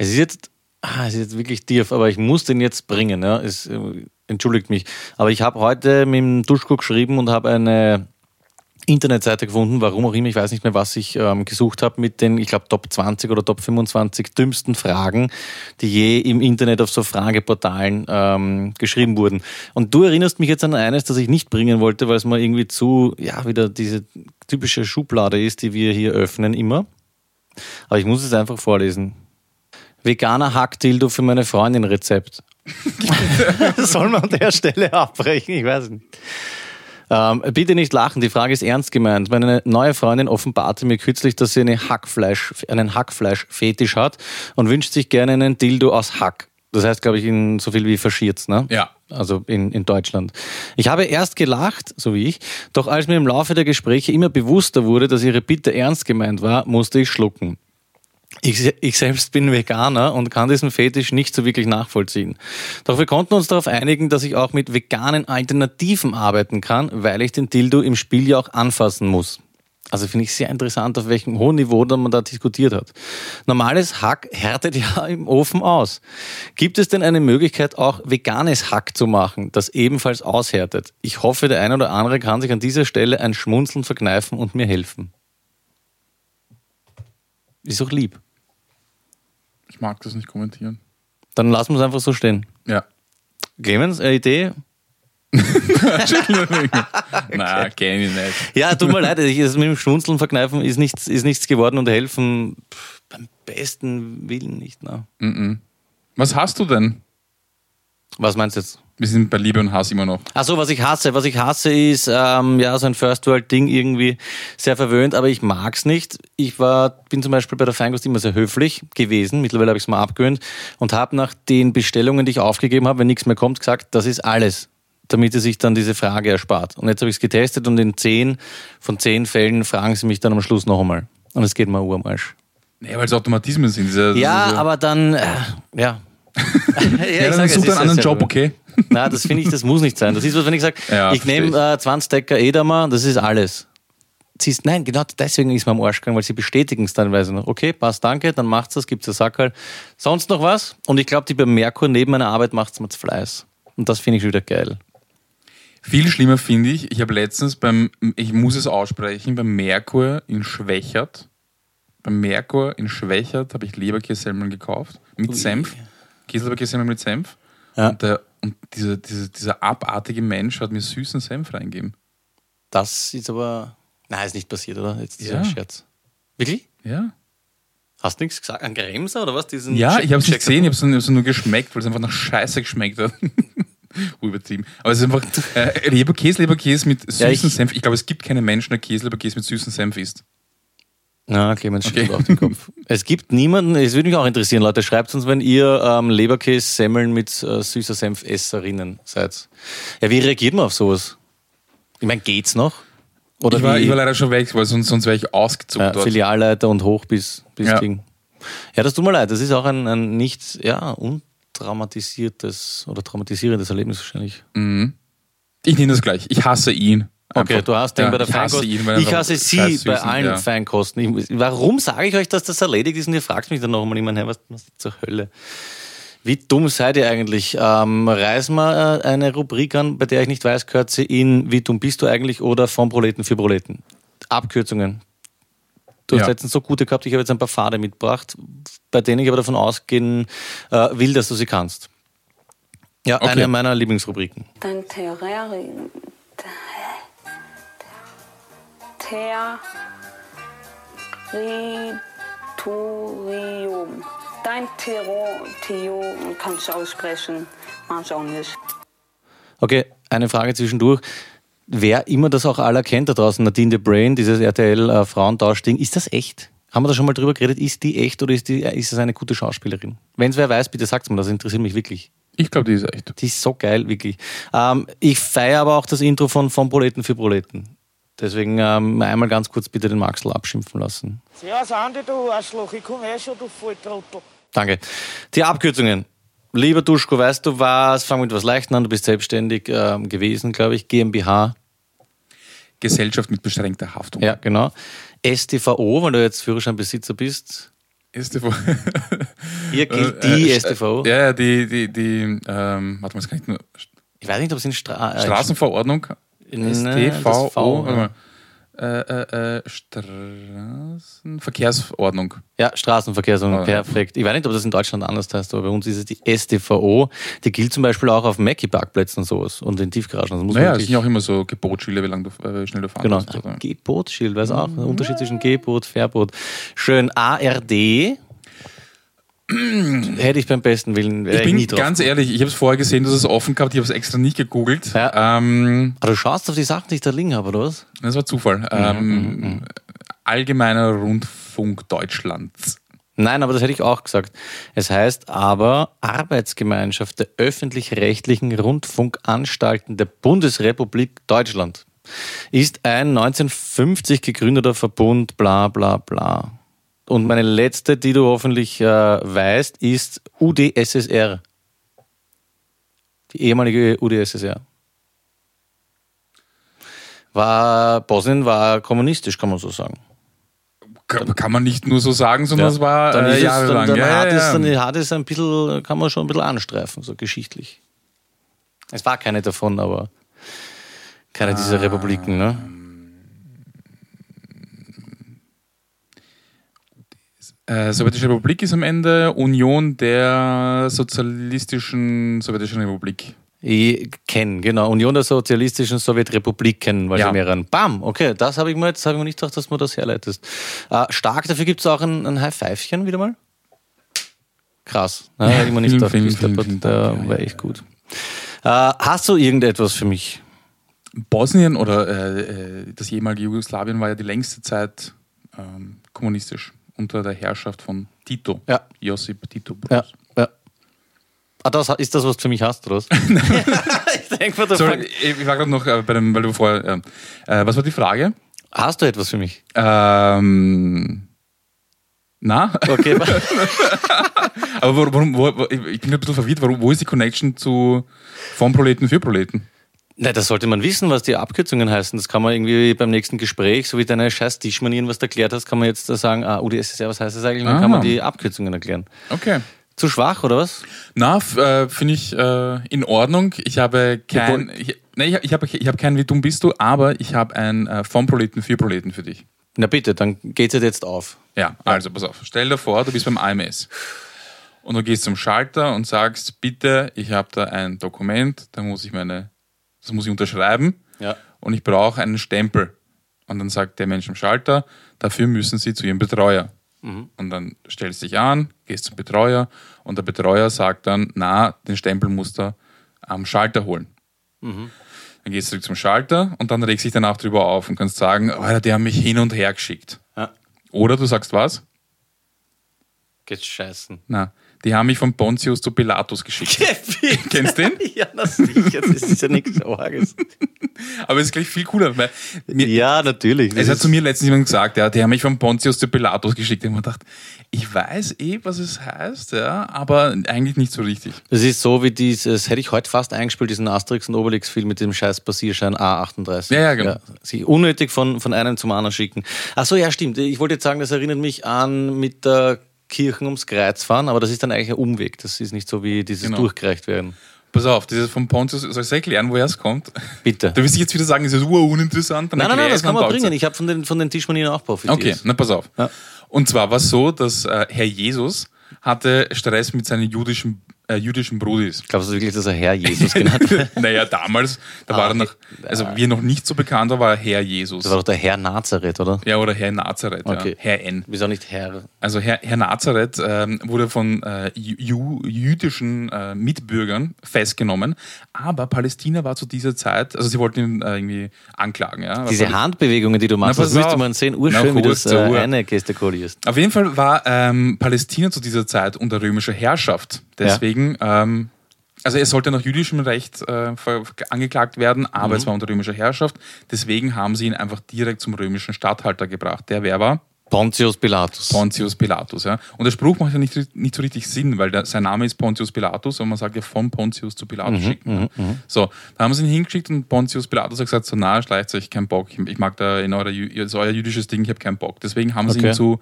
Es ist jetzt, ah, es ist jetzt wirklich tief, aber ich muss den jetzt bringen. Ja. Es, äh, entschuldigt mich. Aber ich habe heute mit dem Duschko geschrieben und habe eine Internetseite gefunden, warum auch immer, ich weiß nicht mehr, was ich ähm, gesucht habe, mit den, ich glaube, Top 20 oder Top 25 dümmsten Fragen, die je im Internet auf so Frageportalen ähm, geschrieben wurden. Und du erinnerst mich jetzt an eines, das ich nicht bringen wollte, weil es mal irgendwie zu, ja, wieder diese typische Schublade ist, die wir hier öffnen immer. Aber ich muss es einfach vorlesen. Veganer Hackdildo für meine Freundin Rezept. Soll man an der Stelle abbrechen? Ich weiß nicht. Ähm, bitte nicht lachen, die Frage ist ernst gemeint. Meine neue Freundin offenbarte mir kürzlich, dass sie eine Hackfleisch, einen Hackfleisch-Fetisch hat und wünscht sich gerne einen Dildo aus Hack. Das heißt, glaube ich, in so viel wie verschiert, ne? Ja. Also in, in Deutschland. Ich habe erst gelacht, so wie ich, doch als mir im Laufe der Gespräche immer bewusster wurde, dass ihre Bitte ernst gemeint war, musste ich schlucken. Ich, ich selbst bin Veganer und kann diesen Fetisch nicht so wirklich nachvollziehen. Doch wir konnten uns darauf einigen, dass ich auch mit veganen Alternativen arbeiten kann, weil ich den Dildo im Spiel ja auch anfassen muss. Also finde ich sehr interessant, auf welchem hohen Niveau dann man da diskutiert hat. Normales Hack härtet ja im Ofen aus. Gibt es denn eine Möglichkeit, auch veganes Hack zu machen, das ebenfalls aushärtet? Ich hoffe, der eine oder andere kann sich an dieser Stelle ein Schmunzeln verkneifen und mir helfen. Ist auch lieb. Ich mag das nicht kommentieren. Dann lassen wir es einfach so stehen. Ja. Clemens, eine Idee? Na, kenn ich nicht. Ja, tut mir leid, ich, das mit dem Schmunzeln verkneifen ist nichts, ist nichts geworden und helfen pff, beim besten Willen nicht. Na. Was hast du denn? Was meinst du jetzt? Wir sind bei Liebe und Hass immer noch. Ach so, was ich hasse. Was ich hasse ist, ähm, ja, so ein First-World-Ding irgendwie sehr verwöhnt, aber ich mag's nicht. Ich war, bin zum Beispiel bei der Feinkost immer sehr höflich gewesen. Mittlerweile habe ich es mal abgewöhnt und habe nach den Bestellungen, die ich aufgegeben habe, wenn nichts mehr kommt, gesagt, das ist alles, damit er sich dann diese Frage erspart. Und jetzt habe ich es getestet und in zehn von zehn Fällen fragen sie mich dann am Schluss noch einmal. Und es geht mal Uhr am Arsch. Nee, weil es Automatismen sind. Diese, Ja, diese, aber dann, äh, ja. Ja, Ja, dann such dir einen anderen Job, okay? Na, das finde ich, das muss nicht sein. Das ist was, wenn ich sage, Ja, ich nehme äh, 20 Decker Edamer, das ist alles. Siehst, nein, genau deswegen ist man am Arsch gegangen, weil sie bestätigen es teilweise noch. Okay, passt, danke, dann macht's das, gibt's das Sackerl. Sonst noch was? Und ich glaube, die bei Merkur neben meiner Arbeit macht's mir zu Fleiß. Und das finde ich wieder geil. Viel schlimmer finde ich, ich habe letztens beim, ich muss es aussprechen, beim Merkur in Schwächert, beim Merkur in Schwächert habe ich Leberkässemmeln gekauft. Mit Senf. Käseleberkässemmeln mit Senf. Ja. Und, der, und dieser, dieser, dieser abartige Mensch hat mir süßen Senf reingegeben. Das ist aber, nein, ist nicht passiert, oder? Jetzt dieser Ja. Scherz. Wirklich? Ja. Hast du nichts gesagt? An Gremser oder was? Diesen Ja, Check- ich habe es nicht gesehen, ich habe es nur, nur geschmeckt, weil es einfach nach Scheiße geschmeckt hat. Übertrieben. Aber es ist einfach äh, Leberkäse, Leberkäse mit süßen Ja, ich- Senf. Ich glaube, es gibt keinen Menschen, der Käse, Leberkäse mit süßen Senf isst. Na, Clemens okay. auf den Kopf. Es gibt niemanden, es würde mich auch interessieren, Leute, schreibt uns, wenn ihr ähm, Leberkäse-Semmeln mit äh, süßer Senf-Esserinnen seid. Ja, wie reagiert man auf sowas? Ich meine, geht's noch? Oder ich, war, wie ich war leider schon weg, weil sonst, sonst wäre ich ausgezogen ja, dort. Filialleiter und hoch bis, bis Ja. Ding. Ja, das tut mir leid, das ist auch ein, ein nicht, ja, untraumatisiertes oder traumatisierendes Erlebnis wahrscheinlich. Ich nehme das gleich. Ich hasse ihn. Okay, Einfach. du hast den Ja, bei der ich hasse Feinkost. ihn, weil er ich hasse sie bei allen ja. Feinkosten. Ich, warum sage ich euch, dass das erledigt ist und ihr fragt mich dann noch einmal, ich meine, hey, was, was zur Hölle? Wie dumm seid ihr eigentlich? Ähm, reißen wir äh, eine Rubrik an, bei der ich nicht weiß, gehört sie in Wie dumm bist du eigentlich oder von Proleten für Proleten? Abkürzungen. Du hast Ja. letztens so gute gehabt, ich habe jetzt ein paar Pfade mitgebracht, bei denen ich aber davon ausgehen äh, will, dass du sie kannst. Ja, Okay. eine meiner Lieblingsrubriken. Dein Terrarium. Territorium. Dein Territorium kannst du aussprechen, manche auch nicht. Okay, eine Frage zwischendurch. Wer immer das auch alle kennt da draußen, Nadine de Brain, dieses RTL-Frauentausch-Ding, ist das echt? Haben wir da schon mal drüber geredet? Ist die echt oder ist, die, ist das eine gute Schauspielerin? Wenn es wer weiß, bitte sagt mir, das interessiert mich wirklich. Ich glaube, die ist echt. Die ist so geil, wirklich. Ähm, ich feiere aber auch das Intro von Von Proleten für Proleten. Deswegen ähm, einmal ganz kurz bitte den Maxel abschimpfen lassen. Ja, Sandi, du Arschloch, ich komme eh schon, du Volltrottel. Danke. Die Abkürzungen. Lieber Duschko, weißt du was? Fang mit was Leichtem an. Du bist selbstständig ähm, gewesen, glaube ich. GmbH. Gesellschaft mit beschränkter Haftung. Ja, genau. STVO, weil du jetzt Führerscheinbesitzer bist. STV. Hier gilt die Äh, äh, STVO. Ja, ja, die, die, die, ähm, warte mal, das kann ich nur. Ich weiß nicht, ob es in Stra äh, Straßenverordnung. Das STVO. Mal. Äh, äh, äh, Straßenverkehrsordnung. Ja, Straßenverkehrsordnung, Ah, ja. perfekt. Ich weiß nicht, ob das in Deutschland anders heißt, aber bei uns ist es die STVO. Die gilt zum Beispiel auch auf Mackie-Parkplätzen und sowas und in Tiefgaragen. Also muss Naja, es sind ja auch immer so Gebotsschilder, wie, lang du, äh, schnell du fahren Genau. darfst. oder? Gebootsschild, weiß auch. Der Unterschied zwischen Geboot, Verboot. Schön. ARD. Hätte ich beim besten Willen. Ich bin nie drauf ganz ehrlich, ich habe es vorher gesehen, dass es offen gehabt, ich habe es extra nicht gegoogelt. Ja. Ähm, Aber du schaust auf die Sachen, die ich da liegen habe, oder was? das war Zufall. Ähm, Allgemeiner Rundfunk Deutschlands. Nein, aber das hätte ich auch gesagt. Es heißt aber Arbeitsgemeinschaft der öffentlich-rechtlichen Rundfunkanstalten der Bundesrepublik Deutschland ist ein 1950 gegründeter Verbund, bla bla bla. Und meine letzte, die du hoffentlich äh, weißt, ist UdSSR. Die ehemalige UdSSR. war Bosnien war kommunistisch, kann man so sagen. Kann, kann man nicht nur so sagen, sondern es war dann, äh, ist es, dann, jahrelang. dann, ja, hat ja, es, ja. dann hat es ein bisschen, kann man schon ein bisschen anstreifen, so geschichtlich. Es war keine davon, aber keine Ah. dieser Republiken, ne? Äh, Sowjetische Republik ist am Ende Union der Sozialistischen Sowjetischen Republik. Ich kenne, genau. Union der Sozialistischen Sowjetrepubliken, weil Ja. mehreren. Bam, okay, das habe ich mir jetzt habe ich mir nicht gedacht, dass du das herleitest. Äh, stark, dafür gibt es auch ein, ein High-Fivchen wieder mal. Krass. Ja, hätte ich mir nicht gedacht, der Dank, ja, war ja. echt gut. Äh, hast du irgendetwas für mich? Bosnien oder äh, äh, das ehemalige Jugoslawien war ja die längste Zeit ähm, kommunistisch unter der Herrschaft von Tito. Ja. Josip Tito. Ja, ja. Ah, das, ist das, was du für mich hast, was? ich denke da Sorry, ich ich war gerade noch äh, bei dem, weil du vorher. Äh, was war die Frage? hast du etwas für mich? Ähm, na? Okay, Aber warum, warum, wo, ich bin ein bisschen verwirrt, warum, wo ist die Connection zu von Proleten für Proleten? Na, das sollte man wissen, was die Abkürzungen heißen. Das kann man irgendwie beim nächsten Gespräch, so wie deine scheiß Tischmanieren, was du erklärt hast, kann man jetzt da sagen, ah, UdSSR, was heißt das eigentlich? Dann Ah. kann man die Abkürzungen erklären. Okay. Zu schwach, oder was? Na, äh, finde ich äh, in Ordnung. Ich habe kein, ich, nee, ich, ich habe ich hab kein Wie dumm bist du, aber ich habe ein äh, von Proleten für Proleten für dich. Na bitte, dann geht's halt jetzt auf. Ja, also pass auf. Stell dir vor, du bist beim AMS und du gehst zum Schalter und sagst, bitte, ich habe da ein Dokument, da muss ich meine, das muss ich unterschreiben Ja. und ich brauche einen Stempel. Und dann sagt der Mensch am Schalter, dafür müssen Sie zu Ihrem Betreuer. Und dann stellst du dich an, gehst zum Betreuer und der Betreuer sagt dann, na, den Stempel musst du am Schalter holen. Dann gehst du zurück zum Schalter und dann regst dich danach drüber auf und kannst sagen, Alter, die haben mich hin und her geschickt. Ja. Oder du sagst was? Geht's scheißen. Na, die haben mich von Pontius zu Pilatus geschickt. Kennst du den? Ja, na sicher, das ist ja nichts Arges. Aber es ist gleich viel cooler. Weil mir, Ja, natürlich. Es hat zu mir letztens jemand gesagt, ja, die haben mich von Pontius zu Pilatus geschickt. Ich habe mir gedacht, ich weiß eh, was es heißt, ja, aber eigentlich nicht so richtig. Das ist so wie dieses, hätte ich heute fast eingespielt, diesen Asterix und Obelix-Film mit dem scheiß Passierschein A38. Ja, ja, genau. sich unnötig von, von einem zum anderen schicken. Ach so, ja, stimmt. Ich wollte jetzt sagen, das erinnert mich an mit der Kirchen ums Kreuz fahren, aber das ist dann eigentlich ein Umweg. Das ist nicht so wie dieses Genau. durchgereicht werden. Pass auf, dieses von Pontius, soll ich dir erklären, woher es kommt? Bitte. Du wirst jetzt wieder sagen, es ist uninteressant. dann Nein, nein, nein, das kann man bringen. Ich habe von den, von den Tischmanieren auch profitiert. Okay, na pass auf. Ja. Und zwar war es so, dass äh, Herr Jesus hatte Stress mit seinen jüdischen, äh, jüdischen Brudis. Glaubst du wirklich, dass er Herr Jesus genannt wird? naja, damals, da Ah, war er noch, okay. also wie er noch nicht so bekannt war, war er Herr Jesus. Das war doch der Herr Nazareth, oder? Ja, oder Herr Nazareth, Okay. ja. Herr N. Wieso nicht Herr? Also Herr, Herr Nazareth ähm, wurde von äh, ju jüdischen äh, Mitbürgern festgenommen, aber Palästina war zu dieser Zeit, also sie wollten ihn äh, irgendwie anklagen. Ja? Diese Aber- Handbewegungen, die du machst, Na, das müsste man sehen. Na, Urschön, wie du kurz das zur äh, eine gestikulierst. Auf jeden Fall war ähm, Palästina zu dieser Zeit unter römischer Herrschaft. Deswegen, ähm, also er sollte nach jüdischem Recht äh, angeklagt werden, aber Mhm. es war unter römischer Herrschaft. Deswegen haben sie ihn einfach direkt zum römischen Statthalter gebracht. Der wer war? Pontius Pilatus. Pontius Pilatus. Ja. Und der Spruch macht ja nicht, nicht so richtig Sinn, weil der, sein Name ist Pontius Pilatus und man sagt ja von Pontius zu Mhm, Pilatus schicken. ja. So, da haben sie ihn hingeschickt und Pontius Pilatus hat gesagt, so na, schleicht euch keinen Bock, ich, mag da in das ist euer jüdisches Ding, ich habe keinen Bock. Deswegen haben sie Okay. ihn zu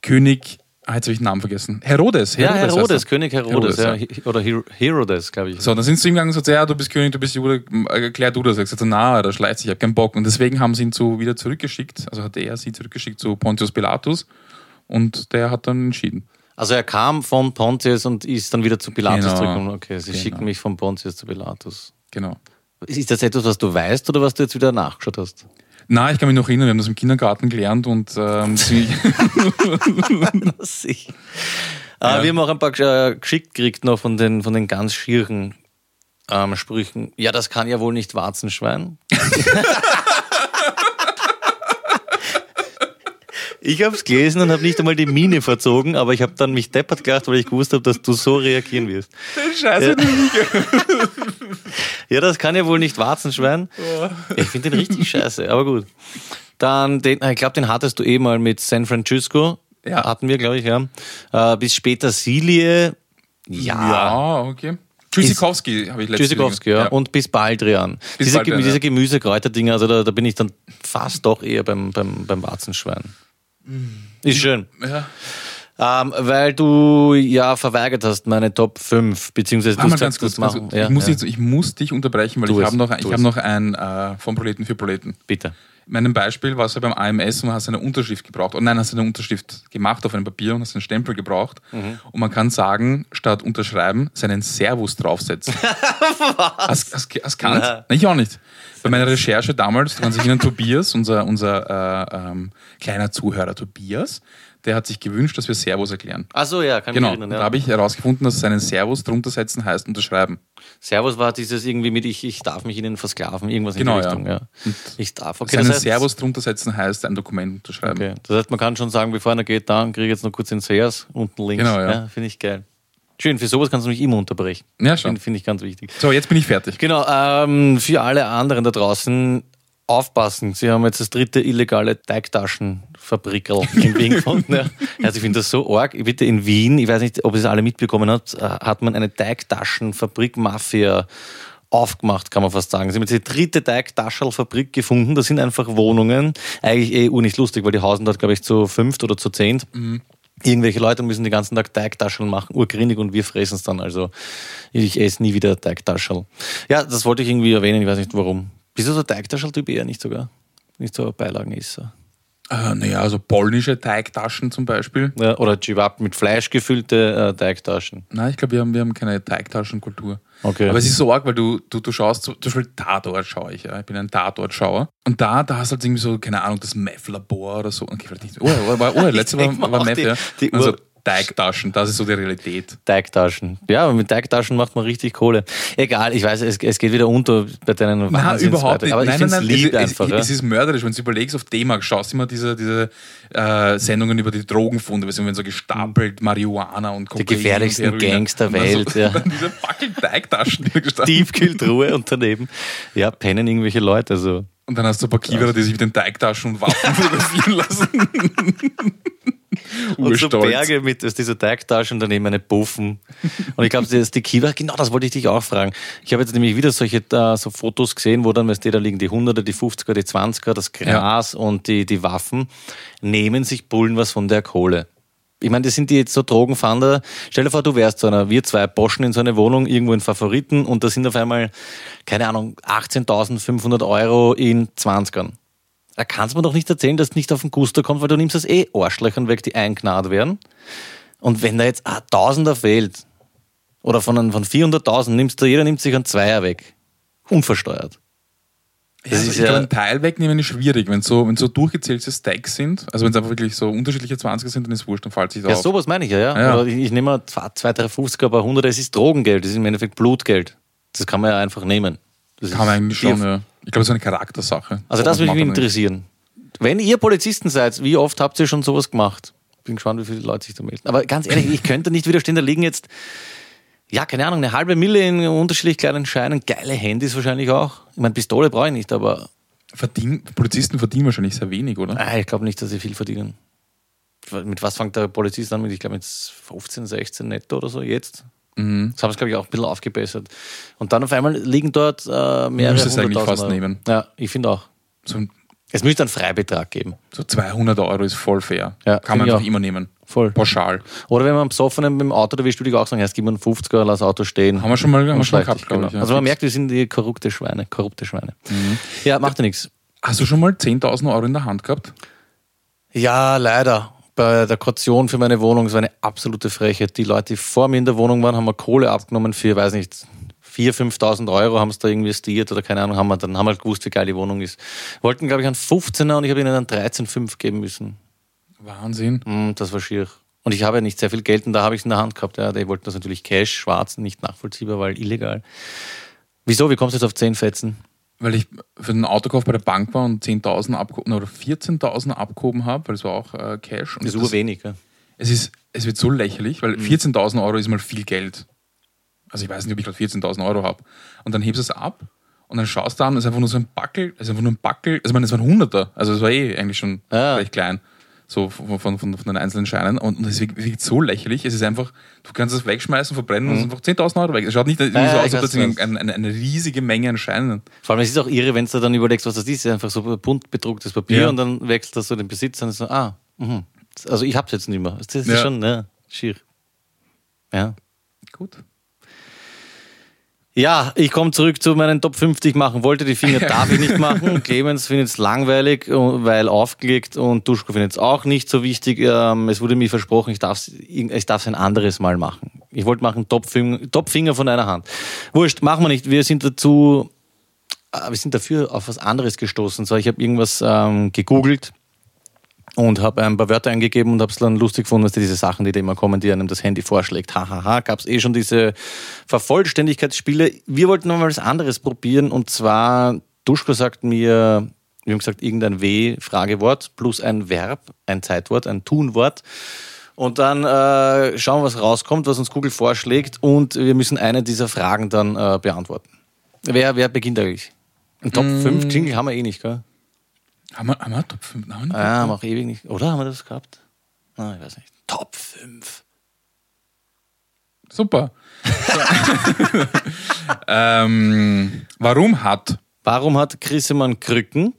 König, ah, jetzt habe ich den Namen vergessen, Herodes. ja, heißt Herodes, er. König Herodes. Herodes, ja. Oder Her- Herodes, glaube ich. So, dann sind sie ihm gegangen und gesagt, ja, du bist König, du bist Jude, erklär du das. Er hat gesagt, na, da schleicht sich, ich habe keinen Bock. Und deswegen haben sie ihn zu, wieder zurückgeschickt, also hat er sie zurückgeschickt zu Pontius Pilatus und der hat dann entschieden. Also er kam von Pontius und ist dann wieder zu Pilatus Genau. zurückgekommen. Okay, sie Genau. schicken mich von Pontius zu Pilatus. Genau. Ist das etwas, was du weißt oder was du jetzt wieder nachgeschaut hast? Na, ich kann mich noch erinnern, wir haben das im Kindergarten gelernt und ähm, sie, Sicher. Äh, wir haben auch ein paar äh, geschickt gekriegt noch von den, von den ganz schieren ähm, Sprüchen. Ja, das kann ja wohl nicht Warzenschwein. ich habe es gelesen und habe nicht einmal die Miene verzogen, aber ich habe dann mich deppert gelacht, weil ich gewusst habe, dass du so reagieren wirst. Scheiße, Ja, das kann ja wohl nicht Warzenschwein. Ich finde den richtig scheiße, aber gut. Dann, den, ich glaube, den hattest du eh mal mit San Francisco. Ja. Hatten wir, glaube ich, ja. Äh, bis später Silie. Ja. ja, okay. Tschüssikowski habe ich letztens Tschüssikowski, ja. Und bis Baldrian. Bis diese, Baldrian, diese ja. Gemüsekräuterdinger, also da, da bin ich dann fast doch eher beim, beim, beim Warzenschwein. Ist schön. Ja. Ähm, weil du ja verweigert hast, meine Top 5, beziehungsweise du Warte mal ganz kurz. Also, machen. Ja, ich, muss ja. Jetzt, ich muss dich unterbrechen, weil Tu ich habe noch, ich hab noch ein äh, von Proleten für Proleten. Bitte. In meinem Beispiel war es ja beim AMS und man hast eine Unterschrift gebraucht. Und nein, hast eine Unterschrift gemacht auf einem Papier und hast einen Stempel gebraucht. Mhm. Und man kann sagen, statt unterschreiben, seinen Servus draufsetzen. Was? Hast, hast, kannt? Na. Nein, ich auch nicht. Bei meiner Recherche damals, da kann sich erinnern, Tobias, unser, unser äh, ähm, kleiner Zuhörer Tobias, der hat sich gewünscht, dass wir Servus erklären. Achso, ja, kann Genau, mich erinnern. da Ja. habe ich herausgefunden, dass seinen Servus drunter setzen heißt unterschreiben. Servus war dieses irgendwie mit ich, ich darf mich ihnen versklaven, irgendwas Genau, in die ja. Richtung. Ja. Ich darf. Okay, seinen das heißt, Servus drunter setzen heißt ein Dokument unterschreiben. Okay. Das heißt, man kann schon sagen, bevor einer geht, da kriege ich jetzt noch kurz den Sears unten links. Genau, ja. Finde ich geil. Schön, für sowas kannst du mich immer unterbrechen. Ja, schon. Finde find ich ganz wichtig. So, jetzt bin ich fertig. Genau, ähm, für alle anderen da draußen aufpassen. Sie haben jetzt das dritte illegale Teigtaschenfabrikerl in Wien gefunden. Ja. Also ich finde das so arg. Bitte in Wien, ich weiß nicht, ob ihr es alle mitbekommen habt, äh, hat man eine Teigtaschenfabrik-Mafia aufgemacht, kann man fast sagen. Sie haben jetzt die dritte Teigtaschelfabrik gefunden. Das sind einfach Wohnungen. Eigentlich eh nicht lustig, weil die hausen dort, glaube ich, zu fünft oder zu zehnt. Irgendwelche Leute müssen den ganzen Tag Teigtascheln machen, urgrinnig und wir fressen es dann. Also ich esse nie wieder Teigtaschel. Ja, das wollte ich irgendwie erwähnen, ich weiß nicht warum. Bist du so ein Teigtaschel-Typ eher nicht sogar? Nicht so ein Beilagenesser. Äh, naja, also polnische Teigtaschen zum Beispiel. Ja, oder Chibab mit Fleisch gefüllte äh, Teigtaschen. Nein, ich glaube, wir haben, wir haben keine Teigtaschenkultur. Okay. Aber es ist so arg, weil du, du, du schaust, zum Beispiel Tatort schaue ich, ja. Ich bin ein Tatort-Schauer. Und da, da hast du halt irgendwie so, keine Ahnung, das Meth-Labor oder so. Okay, vielleicht nicht. Oh, war, war, oh letzte war, mal war auch Meth, die- ja. die also Ur- Teigtaschen, das ist so die Realität. Teigtaschen. Ja, aber mit Teigtaschen macht man richtig Kohle. Egal, ich weiß, es, es geht wieder unter bei deinen Nein, überhaupt nicht. Aber ich nein, finde nein, es nein, lieb es, einfach. Es, ja. es ist mörderisch, wenn du überlegst, auf D-Mark schaust immer diese, diese äh, Sendungen über die Drogenfunde, du, wenn so gestapelt Marihuana und Kokain Die gefährlichsten. Gangs der Welt, So, ja. dann diese fucking Teigtaschen, die Tiefkühltruhe und daneben, ja, pennen irgendwelche Leute. So. Und dann hast du ein paar Kiewerer, die sich mit den Teigtaschen und Waffen fotografieren lassen. Und so. Berge mit dieser Teigtasche und daneben eine Puffen. Und ich glaube, das ist die Kiva, genau das wollte ich dich auch fragen. Ich habe jetzt nämlich wieder solche äh, so Fotos gesehen, wo dann, weißt du, da liegen die 100er, die 50er, die 20er, das Gras und die, die Waffen. Nehmen sich Bullen was von der Kohle. Ich meine, das sind die jetzt so Drogenfander. Stell dir vor, du wärst so einer, wir zwei Boschen in so eine Wohnung, irgendwo in Favoriten und da sind auf einmal, keine Ahnung, 18.500 Euro in 20ern. Da kannst du mir doch nicht erzählen, dass du nicht auf den Guster kommt, weil du nimmst das eh Arschlöchern weg, die eingnad werden. Und wenn da jetzt ein Tausender fehlt, oder von, von 400.000 nimmst du, jeder nimmt sich einen Zweier weg. Unversteuert. Ja, Das also ist ich ja- einen Teil wegnehmen ist schwierig. Wenn so, wenn so durchgezählte Stacks sind, also wenn es einfach wirklich so unterschiedliche 20er sind, dann ist es wurscht, dann fällt sich Ja, auf. sowas meine ich ja, ja. Ja. Oder ich, ich nehme zwei, zwei, drei 50er, aber 100, das ist Drogengeld, das ist im Endeffekt Blutgeld. Das kann man ja einfach nehmen. Das Kann man eigentlich schon, ja. Ich glaube, das ist eine Charaktersache. Also das würde mich nicht. interessieren. Wenn ihr Polizisten seid, wie oft habt ihr schon sowas gemacht? Bin gespannt, wie viele Leute sich da melden. Aber ganz ehrlich, ich könnte nicht widerstehen, da liegen jetzt, ja, keine Ahnung, eine halbe Mille in unterschiedlich kleinen Scheinen, geile Handys wahrscheinlich auch. Ich meine, Pistole brauche ich nicht, aber Verdien, Polizisten verdienen wahrscheinlich sehr wenig, oder? ah, ich glaube nicht, dass sie viel verdienen. Mit was fängt der Polizist an? Mit, ich glaube, mit 15, 16 netto oder so jetzt. Mhm. Das haben sie, glaube ich, auch ein bisschen aufgebessert. Und dann auf einmal liegen dort äh, mehrere Müsste es eigentlich fast Euro. nehmen. Ja, ich finde auch. So, Es müsste einen Freibetrag geben. so 200 Euro ist voll fair. Ja, Kann man einfach immer nehmen. Voll. Pauschal. Oder wenn man besoffen mit dem Auto erwischt, würde ich auch sagen, erst gib mir einen 50er, lass das Auto stehen. Haben wir schon mal- haben wir schon mal gehabt, dich, glaub ich, ja. Also man merkt, wir sind die korrupte Schweine, korrupte Schweine. Mhm. Ja, macht ja nichts. Hast du schon mal 10.000 Euro in der Hand gehabt? Ja, leider. Bei der Kaution für meine Wohnung, es war eine absolute Frechheit. Die Leute, die vor mir in der Wohnung waren, haben mir Kohle abgenommen für, weiß nicht, 4.000, 5.000 Euro haben es da investiert oder keine Ahnung, haben wir, dann haben wir halt gewusst, wie geil die Wohnung ist. Wollten, glaube ich, einen 15er und ich habe ihnen einen 13,5 geben müssen. Wahnsinn. Mm, Das war schier. Und ich habe ja nicht sehr viel Geld und da habe ich es in der Hand gehabt. Ja, die wollten das natürlich Cash, schwarz, nicht nachvollziehbar, weil illegal. Wieso? Wie kommst du jetzt auf 10 Fetzen? Weil ich für den Autokauf bei der Bank war und 10.000 abgehoben oder 14.000 abgehoben habe, weil es war auch äh, Cash. Und Das ist urwenig. Ja. es, ist, es wird so lächerlich, Mhm. weil 14.000 Euro ist mal viel Geld. Also ich weiß nicht, ob ich gerade 14.000 Euro habe. Und dann hebst du es ab und dann schaust du an, es ist einfach nur so ein Backel, es ist einfach nur ein Backel, also ich meine, es war ein Hunderter, also es war eh eigentlich schon Ja. recht klein. So von, von, von, den einzelnen Scheinen. Und, und es wirkt, so lächerlich. Es ist einfach, du kannst es wegschmeißen, verbrennen und es ist einfach 10.000 Euro weg. Es schaut nicht irgendwie Mhm. Ja, so aus, als ob das eine, eine, eine riesige Menge an Scheinen. Vor allem, es ist auch irre, wenn du dann überlegst, was das ist. Es ist einfach so bunt bedrucktes Papier Ja. und dann wechselt das so den Besitzer und ist so, ah, mhm. also ich hab's jetzt nicht mehr. Das ist Ja. schon, ne, schier. Ja. Gut. Ja, ich komme zurück zu meinen Top 5, die ich machen wollte. Die Finger darf ich nicht machen. Clemens findet es langweilig, äh, weil aufgelegt und Duschko findet es auch nicht so wichtig. Ähm, Es wurde mir versprochen, ich darf es ich darf's ein anderes Mal machen. Ich wollte machen Top Finger, Top Finger von einer Hand. Wurscht, machen wir nicht. Wir sind dazu, äh, wir sind dafür auf was anderes gestoßen. So, ich habe irgendwas ähm, gegoogelt und habe ein paar Wörter eingegeben und habe es dann lustig gefunden, dass die diese Sachen, die da immer kommen, die einem das Handy vorschlägt. Hahaha, gab es eh schon diese Vervollständigkeitsspiele. Wir wollten noch mal was anderes probieren und zwar, Duschko sagt mir, wir haben gesagt, irgendein W-Fragewort plus ein Verb, ein Zeitwort, ein Tunwort. Und dann äh, schauen wir, was rauskommt, was uns Google vorschlägt und wir müssen eine dieser Fragen dann äh, beantworten. Wer, wer beginnt eigentlich? Ein Top 5 Jingle haben wir eh nicht, gell? Haben wir, haben wir Top 5? Haben wir Ah, haben wir auch ewig nicht. Oder haben wir das gehabt? Ah, ich weiß nicht. Top 5. Super. ähm, warum hat Warum hat Chrissemann Krücken?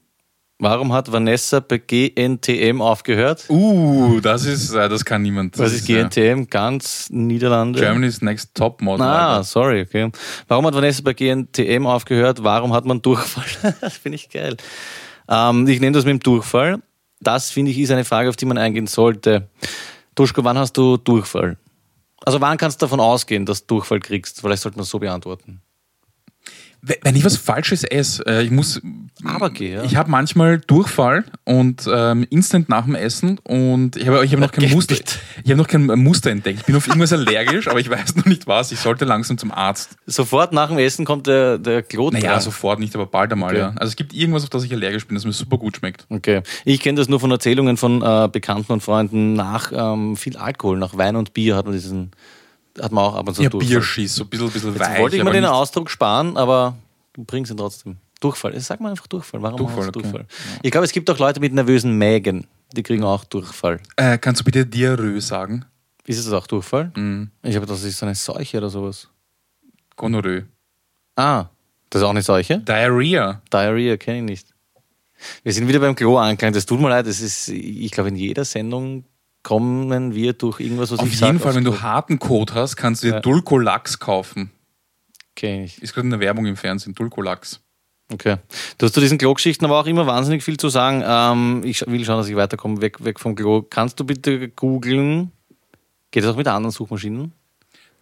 Warum hat Vanessa bei GNTM aufgehört? Uh, das ist, äh, das kann niemand. Was Das ist äh, GNTM? Ganz Niederlande. Germany's Next Top Model. Ah, Alter. sorry, okay. Warum hat Vanessa bei GNTM aufgehört? Warum hat man Durchfall? das finde ich geil. Ähm, ich nehme das mit dem Durchfall. Das finde ich ist eine Frage, auf die man eingehen sollte. Duschko, wann hast du Durchfall? Also wann kannst du davon ausgehen, dass du Durchfall kriegst? Vielleicht sollte man es so beantworten. Wenn ich was Falsches esse, äh, ich muss. Aber geh, ja. Ich habe manchmal Durchfall und ähm, instant nach dem Essen und ich habe ich hab noch kein Muster. Ich habe noch kein Muster entdeckt. Ich bin auf irgendwas allergisch, aber ich weiß noch nicht was. Ich sollte langsam zum Arzt. Sofort nach dem Essen kommt der, der Klot Naja, sofort nicht, aber bald einmal, Okay. ja. Also es gibt irgendwas, auf das ich allergisch bin, das mir super gut schmeckt. Okay. Ich kenne das nur von Erzählungen von äh, Bekannten und Freunden. Nach ähm, viel Alkohol, nach Wein und Bier hat man diesen, hat man auch ab und zu Ja, Durchfall. Bierschiss, so ein bisschen, bisschen Jetzt weich. wollte ich mir den Ausdruck sparen, aber du bringst ihn trotzdem. Durchfall. Sag mal einfach Durchfall. Warum Durchfall, okay. Durchfall? Ich glaube, es gibt auch Leute mit nervösen Mägen. Die kriegen auch Durchfall. Äh, kannst du bitte Diarrhoe sagen? Ist es auch Durchfall? Mhm. Ich habe das ist so eine Seuche oder sowas. Gonorrhoe. Ah, das ist auch eine Seuche? Diarrhea. Diarrhea kenne ich nicht. Wir sind wieder beim Klo angelangt. Das tut mir leid. Das ist, ich glaube, in jeder Sendung kommen wir durch irgendwas, was Auf ich jeden sag, Fall, wenn du harten Code hast, kannst du dir Ja. Dulcolax kaufen. Ich. Ist gerade eine Werbung im Fernsehen, Dulcolax. Okay. Du hast zu diesen Klo-Geschichten aber auch immer wahnsinnig viel zu sagen. Ähm, ich will schauen, dass ich weiterkomme, weg, weg vom Klo. Kannst du bitte googeln? Geht das auch mit anderen Suchmaschinen?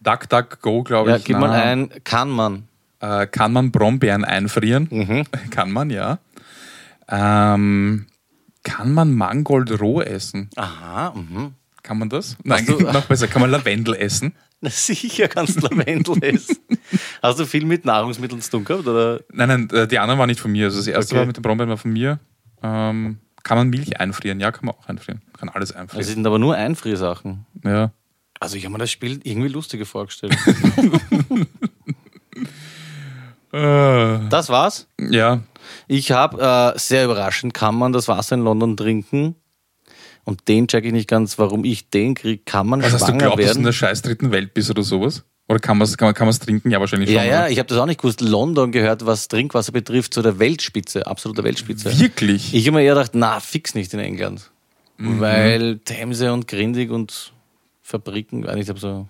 DuckDuckGo, glaube Ja, ich. gib na, mal ein, kann man. Äh, kann man Brombeeren einfrieren? Mhm. kann man, ja. Ähm, kann man Mangold roh essen? Aha, mhm. Kann man das? Nein, du- noch besser. Kann man Lavendel essen? Na sicher kannst du Lavendel essen. Hast du viel mit Nahrungsmitteln zu tun gehabt? Oder? Nein, nein, äh, die anderen waren nicht von mir. Also das erste Okay. war mit den Brombeeren war von mir. Ähm, kann man Milch einfrieren? Ja, kann man auch einfrieren. Kann alles Das einfrieren. sind aber nur Einfriersachen. Ja. Also ich habe mir das Spiel irgendwie lustiger vorgestellt. Äh, Das war's. ja. Ich habe, äh, sehr überraschend, kann man das Wasser in London trinken? Und den check ich nicht ganz, warum ich den kriege. Kann man Was hast du schwanger glaubt, dass du in der scheiß dritten Welt bist oder sowas? Oder kann man es kann man, kann man's trinken? Ja, wahrscheinlich Ja, schon. ja, oder? ich habe das auch nicht gewusst. London gehört, was Trinkwasser betrifft, zu der Weltspitze, absoluter Weltspitze. Wirklich? Ich habe mir eher gedacht, na, fix nicht in England. Mhm. Weil Themse und Grindig und Fabriken, ich habe so.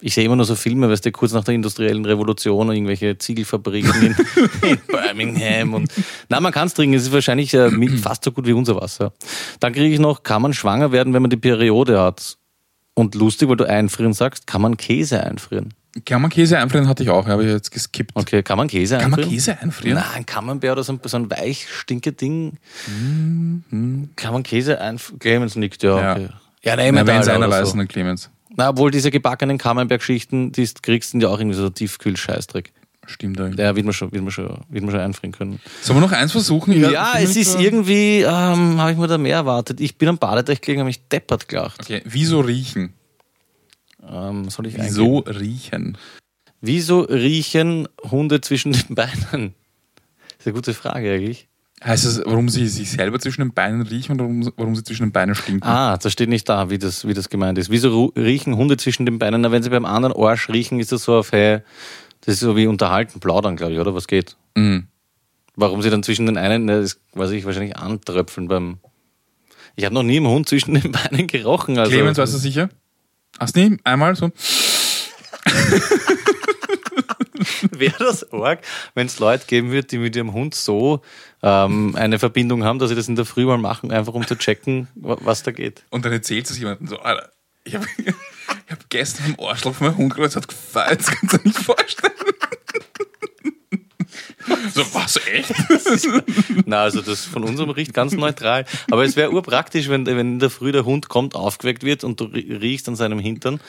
Ich sehe immer nur so Filme, weißt du, kurz nach der industriellen Revolution und irgendwelche Ziegelfabriken in, in Birmingham. Und, na, man kann es trinken, es ist wahrscheinlich äh, fast so gut wie unser Wasser. Dann kriege ich noch, kann man schwanger werden, wenn man die Periode hat? Und lustig, weil du einfrieren sagst, kann man Käse einfrieren? Kann man Käse einfrieren? Hatte ich auch, habe ich jetzt geskippt. Okay, kann man Käse Kann man einfrieren? Käse einfrieren? Nein, ein Camembert oder so ein, so ein weich stinke Ding. Kann man Käse einfrieren? Clemens nickt, ja. Ja. Okay. Ja, Na, nein, wenn es einer weiß, so. dann Clemens. Na, obwohl diese gebackenen Camembert-Geschichten, die du kriegst, sind ja auch irgendwie so Tiefkühl-Scheißdreck. Stimmt eigentlich. Der wird man schon, wird man schon, wird man schon einfrieren können. Sollen wir noch eins versuchen? Ja, bin es ist irgendwie, ähm, habe ich mir da mehr erwartet. Ich bin am Badeteich gelegen, habe mich deppert gelacht. Okay, wieso riechen? Ähm, soll ich Wieso eingeben? riechen? Wieso riechen Hunde zwischen den Beinen? Das ist eine gute Frage eigentlich. Heißt es, warum sie sich selber zwischen den Beinen riechen oder warum, warum sie zwischen den Beinen stinken? Ah, das steht nicht da, wie das, wie das gemeint ist. Wieso riechen Hunde zwischen den Beinen? Na, wenn sie beim anderen Arsch riechen, ist das so auf, hey, das ist so wie unterhalten, plaudern, glaube ich, oder? Was geht? Mhm. Warum sie dann zwischen den einen, na, das weiß ich, wahrscheinlich antröpfeln beim. Ich habe noch nie im Hund zwischen den Beinen gerochen. Also, Clemens, weißt du sicher? Hast du nie? Einmal so? Wäre das arg, wenn es Leute geben wird, die mit ihrem Hund so ähm, eine Verbindung haben, dass sie das in der Früh mal machen, einfach um zu checken, wa- was da geht. Und dann erzählt es jemandem so, Alter, ich habe hab gestern im Arschloch von meinem Hund gehört, hat gefeiert, das kannst du dir nicht vorstellen. so, was, echt? Na, also das von unserem riecht ganz neutral. Aber es wäre urpraktisch, wenn, wenn in der Früh der Hund kommt, aufgeweckt wird und du rie- riechst an seinem Hintern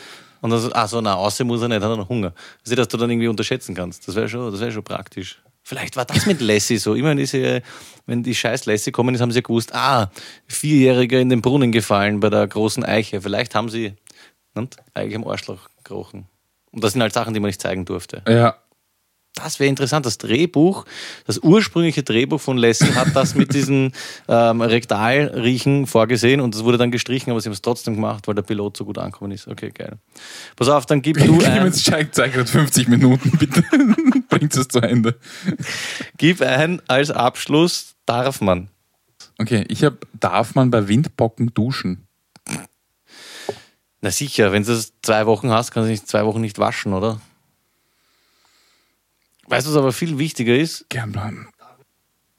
und dann so, ach so, na, außer muss er nicht, hat er noch Hunger. Also, dass du dann irgendwie unterschätzen kannst. Das wäre schon, wäre schon praktisch. Vielleicht war das mit Lassie so. Immerhin ist sie, wenn die scheiß Lassie kommen ist, haben sie ja gewusst, ah, Vierjähriger in den Brunnen gefallen bei der großen Eiche. Vielleicht haben sie nicht, Eiche im Arschloch gerochen. Und das sind halt Sachen, die man nicht zeigen durfte. Ja. Das wäre interessant. Das Drehbuch, das ursprüngliche Drehbuch von Lassie hat das mit diesen ähm, Rektalriechen vorgesehen und das wurde dann gestrichen, aber sie haben es trotzdem gemacht, weil der Pilot so gut angekommen ist. Okay, geil. Pass auf, dann gib du ein, Clemens zeigt zeigt gerade 50 Minuten, bitte. Bringt es zu Ende. gib ein als Abschluss, darf man. Okay, ich habe, darf man bei Windbocken duschen? Na sicher, wenn du das zwei Wochen hast, kannst du nicht zwei Wochen nicht waschen, oder? Weißt du, was aber viel wichtiger ist? Gern bleiben.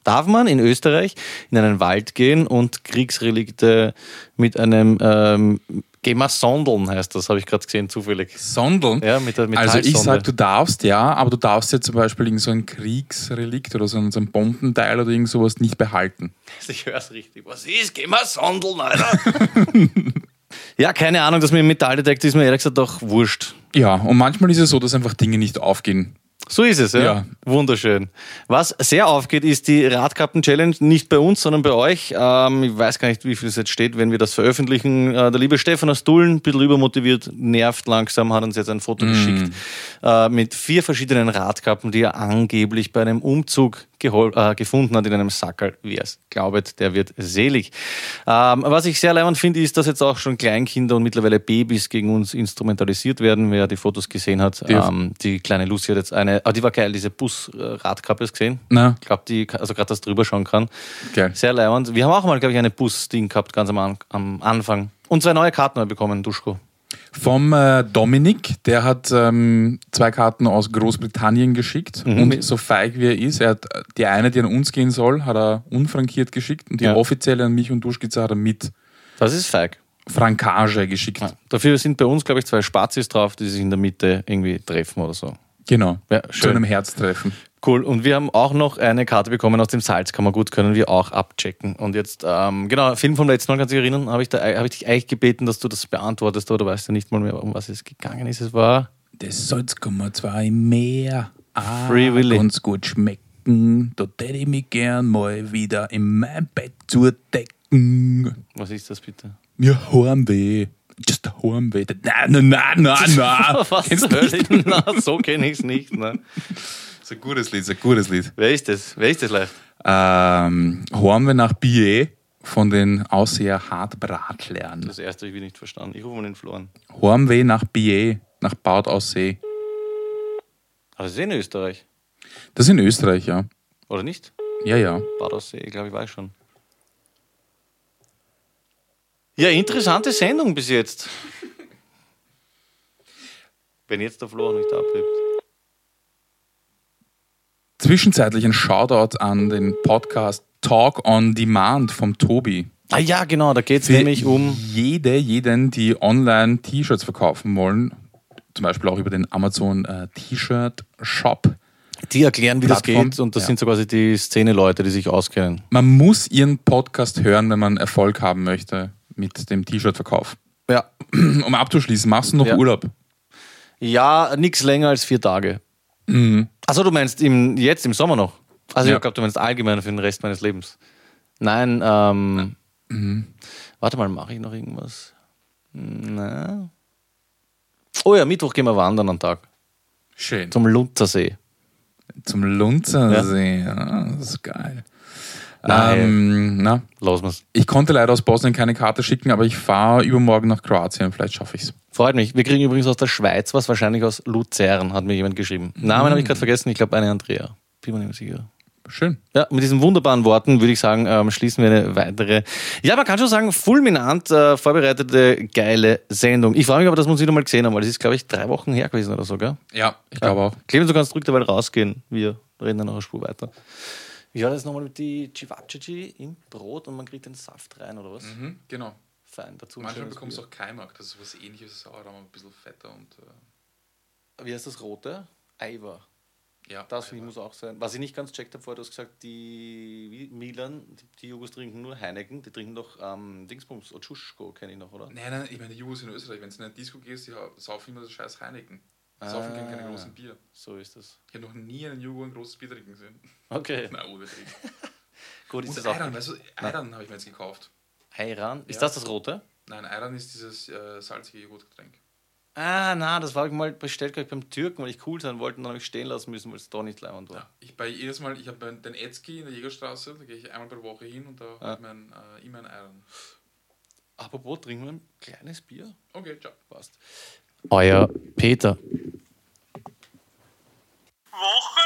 darf man in Österreich in einen Wald gehen und Kriegsrelikte mit einem ähm, Geh mal sondeln, heißt das, habe ich gerade gesehen, zufällig. Sondeln? Ja, mit der Also ich Metallsonde. sag, du darfst ja, aber du darfst ja zum Beispiel irgend so ein Kriegsrelikt oder so ein, so ein Bombenteil oder irgend sowas nicht behalten. Ich höre es richtig. Was ist? Geh mal sondeln, Alter. ja, keine Ahnung, das mit dem Metalldetektor ist mir ehrlich gesagt doch wurscht. Ja, und manchmal ist es so, dass einfach Dinge nicht aufgehen. So ist es, ja. Ja. Wunderschön. Was sehr aufgeht, ist die Radkappen-Challenge. Nicht bei uns, sondern bei euch. Ähm, ich weiß gar nicht, wie viel es jetzt steht, wenn wir das veröffentlichen. Äh, der liebe Stefan aus Dullen, ein bisschen übermotiviert, nervt langsam, hat uns jetzt ein Foto geschickt äh, mit vier verschiedenen Radkappen, die er angeblich bei einem Umzug gehol äh, gefunden hat in einem Sackerl. Wer es glaubet, der wird selig. Ähm, was ich sehr leibend finde, ist, dass jetzt auch schon Kleinkinder und mittlerweile Babys gegen uns instrumentalisiert werden. Wer die Fotos gesehen hat, Die- ähm, die kleine Lucy hat jetzt eine, ah, die war geil, diese Bus-Radkappe hast gesehen. Ich glaube, die, also gerade das drüber schauen kann. geil. Sehr leibend. Wir haben auch mal, glaube ich, eine Bus-Ding gehabt, ganz am, am Anfang. Und zwei neue Karten haben wir bekommen, Duschko. Vom äh, Dominik, der hat ähm, zwei Karten aus Großbritannien geschickt Mhm. und so feig wie er ist, er hat äh, die eine, die an uns gehen soll, hat er unfrankiert geschickt und die Ja. offizielle an mich und Duschkizze hat er mit Das ist feig. Frankage geschickt. Ja. Dafür sind bei uns, glaube ich, zwei Spazis drauf, die sich in der Mitte irgendwie treffen oder so. Genau. Ja, Zu schön. einem Herztreffen. Cool. Und wir haben auch noch eine Karte bekommen aus dem Salzkammergut, können wir auch abchecken. Und jetzt, ähm, genau, Film vom letzten Mal, kannst du dich erinnern, habe ich, da- habe ich dich eigentlich gebeten, dass du das beantwortest, du weißt ja nicht mal mehr, um was es gegangen ist. Es war Das Salz kann man zwar im Meer ah, Free Willy. ganz gut schmecken. Da hätte ich mich gern mal wieder in mein Bett zudecken. Was ist das bitte? Mir Heimweh. Just a Heimweh. Nein, nein, nein, nein, nein. Was du? Na, so kenne ich es nicht. Ne? Das ist ein gutes Lied, ist ein gutes Lied. Wer ist das? Wer ist das leicht? Ähm, Heimweh nach Bier von den Ausseher Hartbratlern. Das erste habe ich nicht verstanden. Ich rufe mal den Flo an. Heimweh nach Bier, nach Baut Aussee. Aber das ist in Österreich. Das ist in Österreich, ja. Oder nicht? Ja, ja. Bad Aussee, ich glaube, ich weiß schon. Ja, interessante Sendung bis jetzt. Wenn jetzt der Flo auch nicht abhebt. Zwischenzeitlich ein Shoutout an den Podcast Talk on Demand vom Tobi. Ah ja, genau, da geht es nämlich um. jede, jeden, die online T-Shirts verkaufen wollen, zum Beispiel auch über den Amazon äh, T-Shirt Shop. Die erklären, wie Plattform. das geht und das Ja. sind so quasi die Szene-Leute, die sich auskennen. Man muss ihren Podcast hören, wenn man Erfolg haben möchte mit dem T-Shirt-Verkauf. Ja. Um abzuschließen, machst du noch Ja. Urlaub? Ja, nichts länger als vier Tage. Achso, du meinst im, jetzt im Sommer noch? Also Ja. ich glaube, du meinst allgemein für den Rest meines Lebens. Nein, ähm. Warte mal, mache ich noch irgendwas? Na. Oh ja, Mittwoch gehen wir wandern am Tag. Schön. Zum Lunzersee. Zum Lunzersee. Ja. das ist geil. Ähm, na, Los wir's. ich konnte leider aus Bosnien keine Karte schicken, aber ich fahre übermorgen nach Kroatien. Vielleicht schaffe ich es. Freut mich. Wir kriegen übrigens aus der Schweiz was, wahrscheinlich aus Luzern, hat mir jemand geschrieben. Namen habe ich gerade vergessen, ich glaube eine Andrea. Bin mir nicht mehr sicher. Schön. Ja, mit diesen wunderbaren Worten würde ich sagen, ähm, schließen wir eine weitere, ja, man kann schon sagen, fulminant äh, vorbereitete, geile Sendung. Ich freue mich aber, dass wir uns wieder mal gesehen haben, weil das ist, glaube ich, drei Wochen her gewesen oder so, gell? Ja, ich glaube auch. Clemens, du kannst ruhig dabei rausgehen. Wir reden dann noch eine Spur weiter. Wie war das nochmal mit die Civacici im Brot und man kriegt den Saft rein, oder was? Mhm, genau. Fein, dazu ein Manchmal bekommst du auch Kaimak. Das ist was ähnliches, Sauerraum, ein bisschen fetter und äh, Wie heißt das rote? Eiver. ja. Das finde ich muss auch sein. Was ich nicht ganz checkt habe vorher, du hast gesagt, die Milan, die, Jugos trinken nur Heineken, die trinken doch ähm, Dingsbums, Otschuschko kenne ich noch, oder? Nein, nein, ich meine, die Jugos in Österreich, wenn du in eine Disco gehst, die saufen immer das scheiß Heineken. Die saufen keine Ah. großen Bier. So ist das. Ich habe noch nie einen Jugo ein großes Bier trinken sehen. Okay, Na, gut, ist Und das auch. Weißt du, Ayran habe ich mir jetzt gekauft. Ayran, ist Ja. das das rote? Nein, Ayran ist dieses äh, salzige Joghurtgetränk. Ah, na, das war ich mal bestellt gleich beim Türken, weil ich cool sein wollte und dann habe ich stehen lassen müssen, weil es da nicht leibend war. Ja, ich bei jedes Mal, ich habe den Etzki in der Jägerstraße, da gehe ich einmal pro Woche hin und da Ja. habe ich mein, äh, immer ein Ayran. Apropos, trinken wir ein kleines Bier? Okay, ciao. Passt. Euer Peter. Woche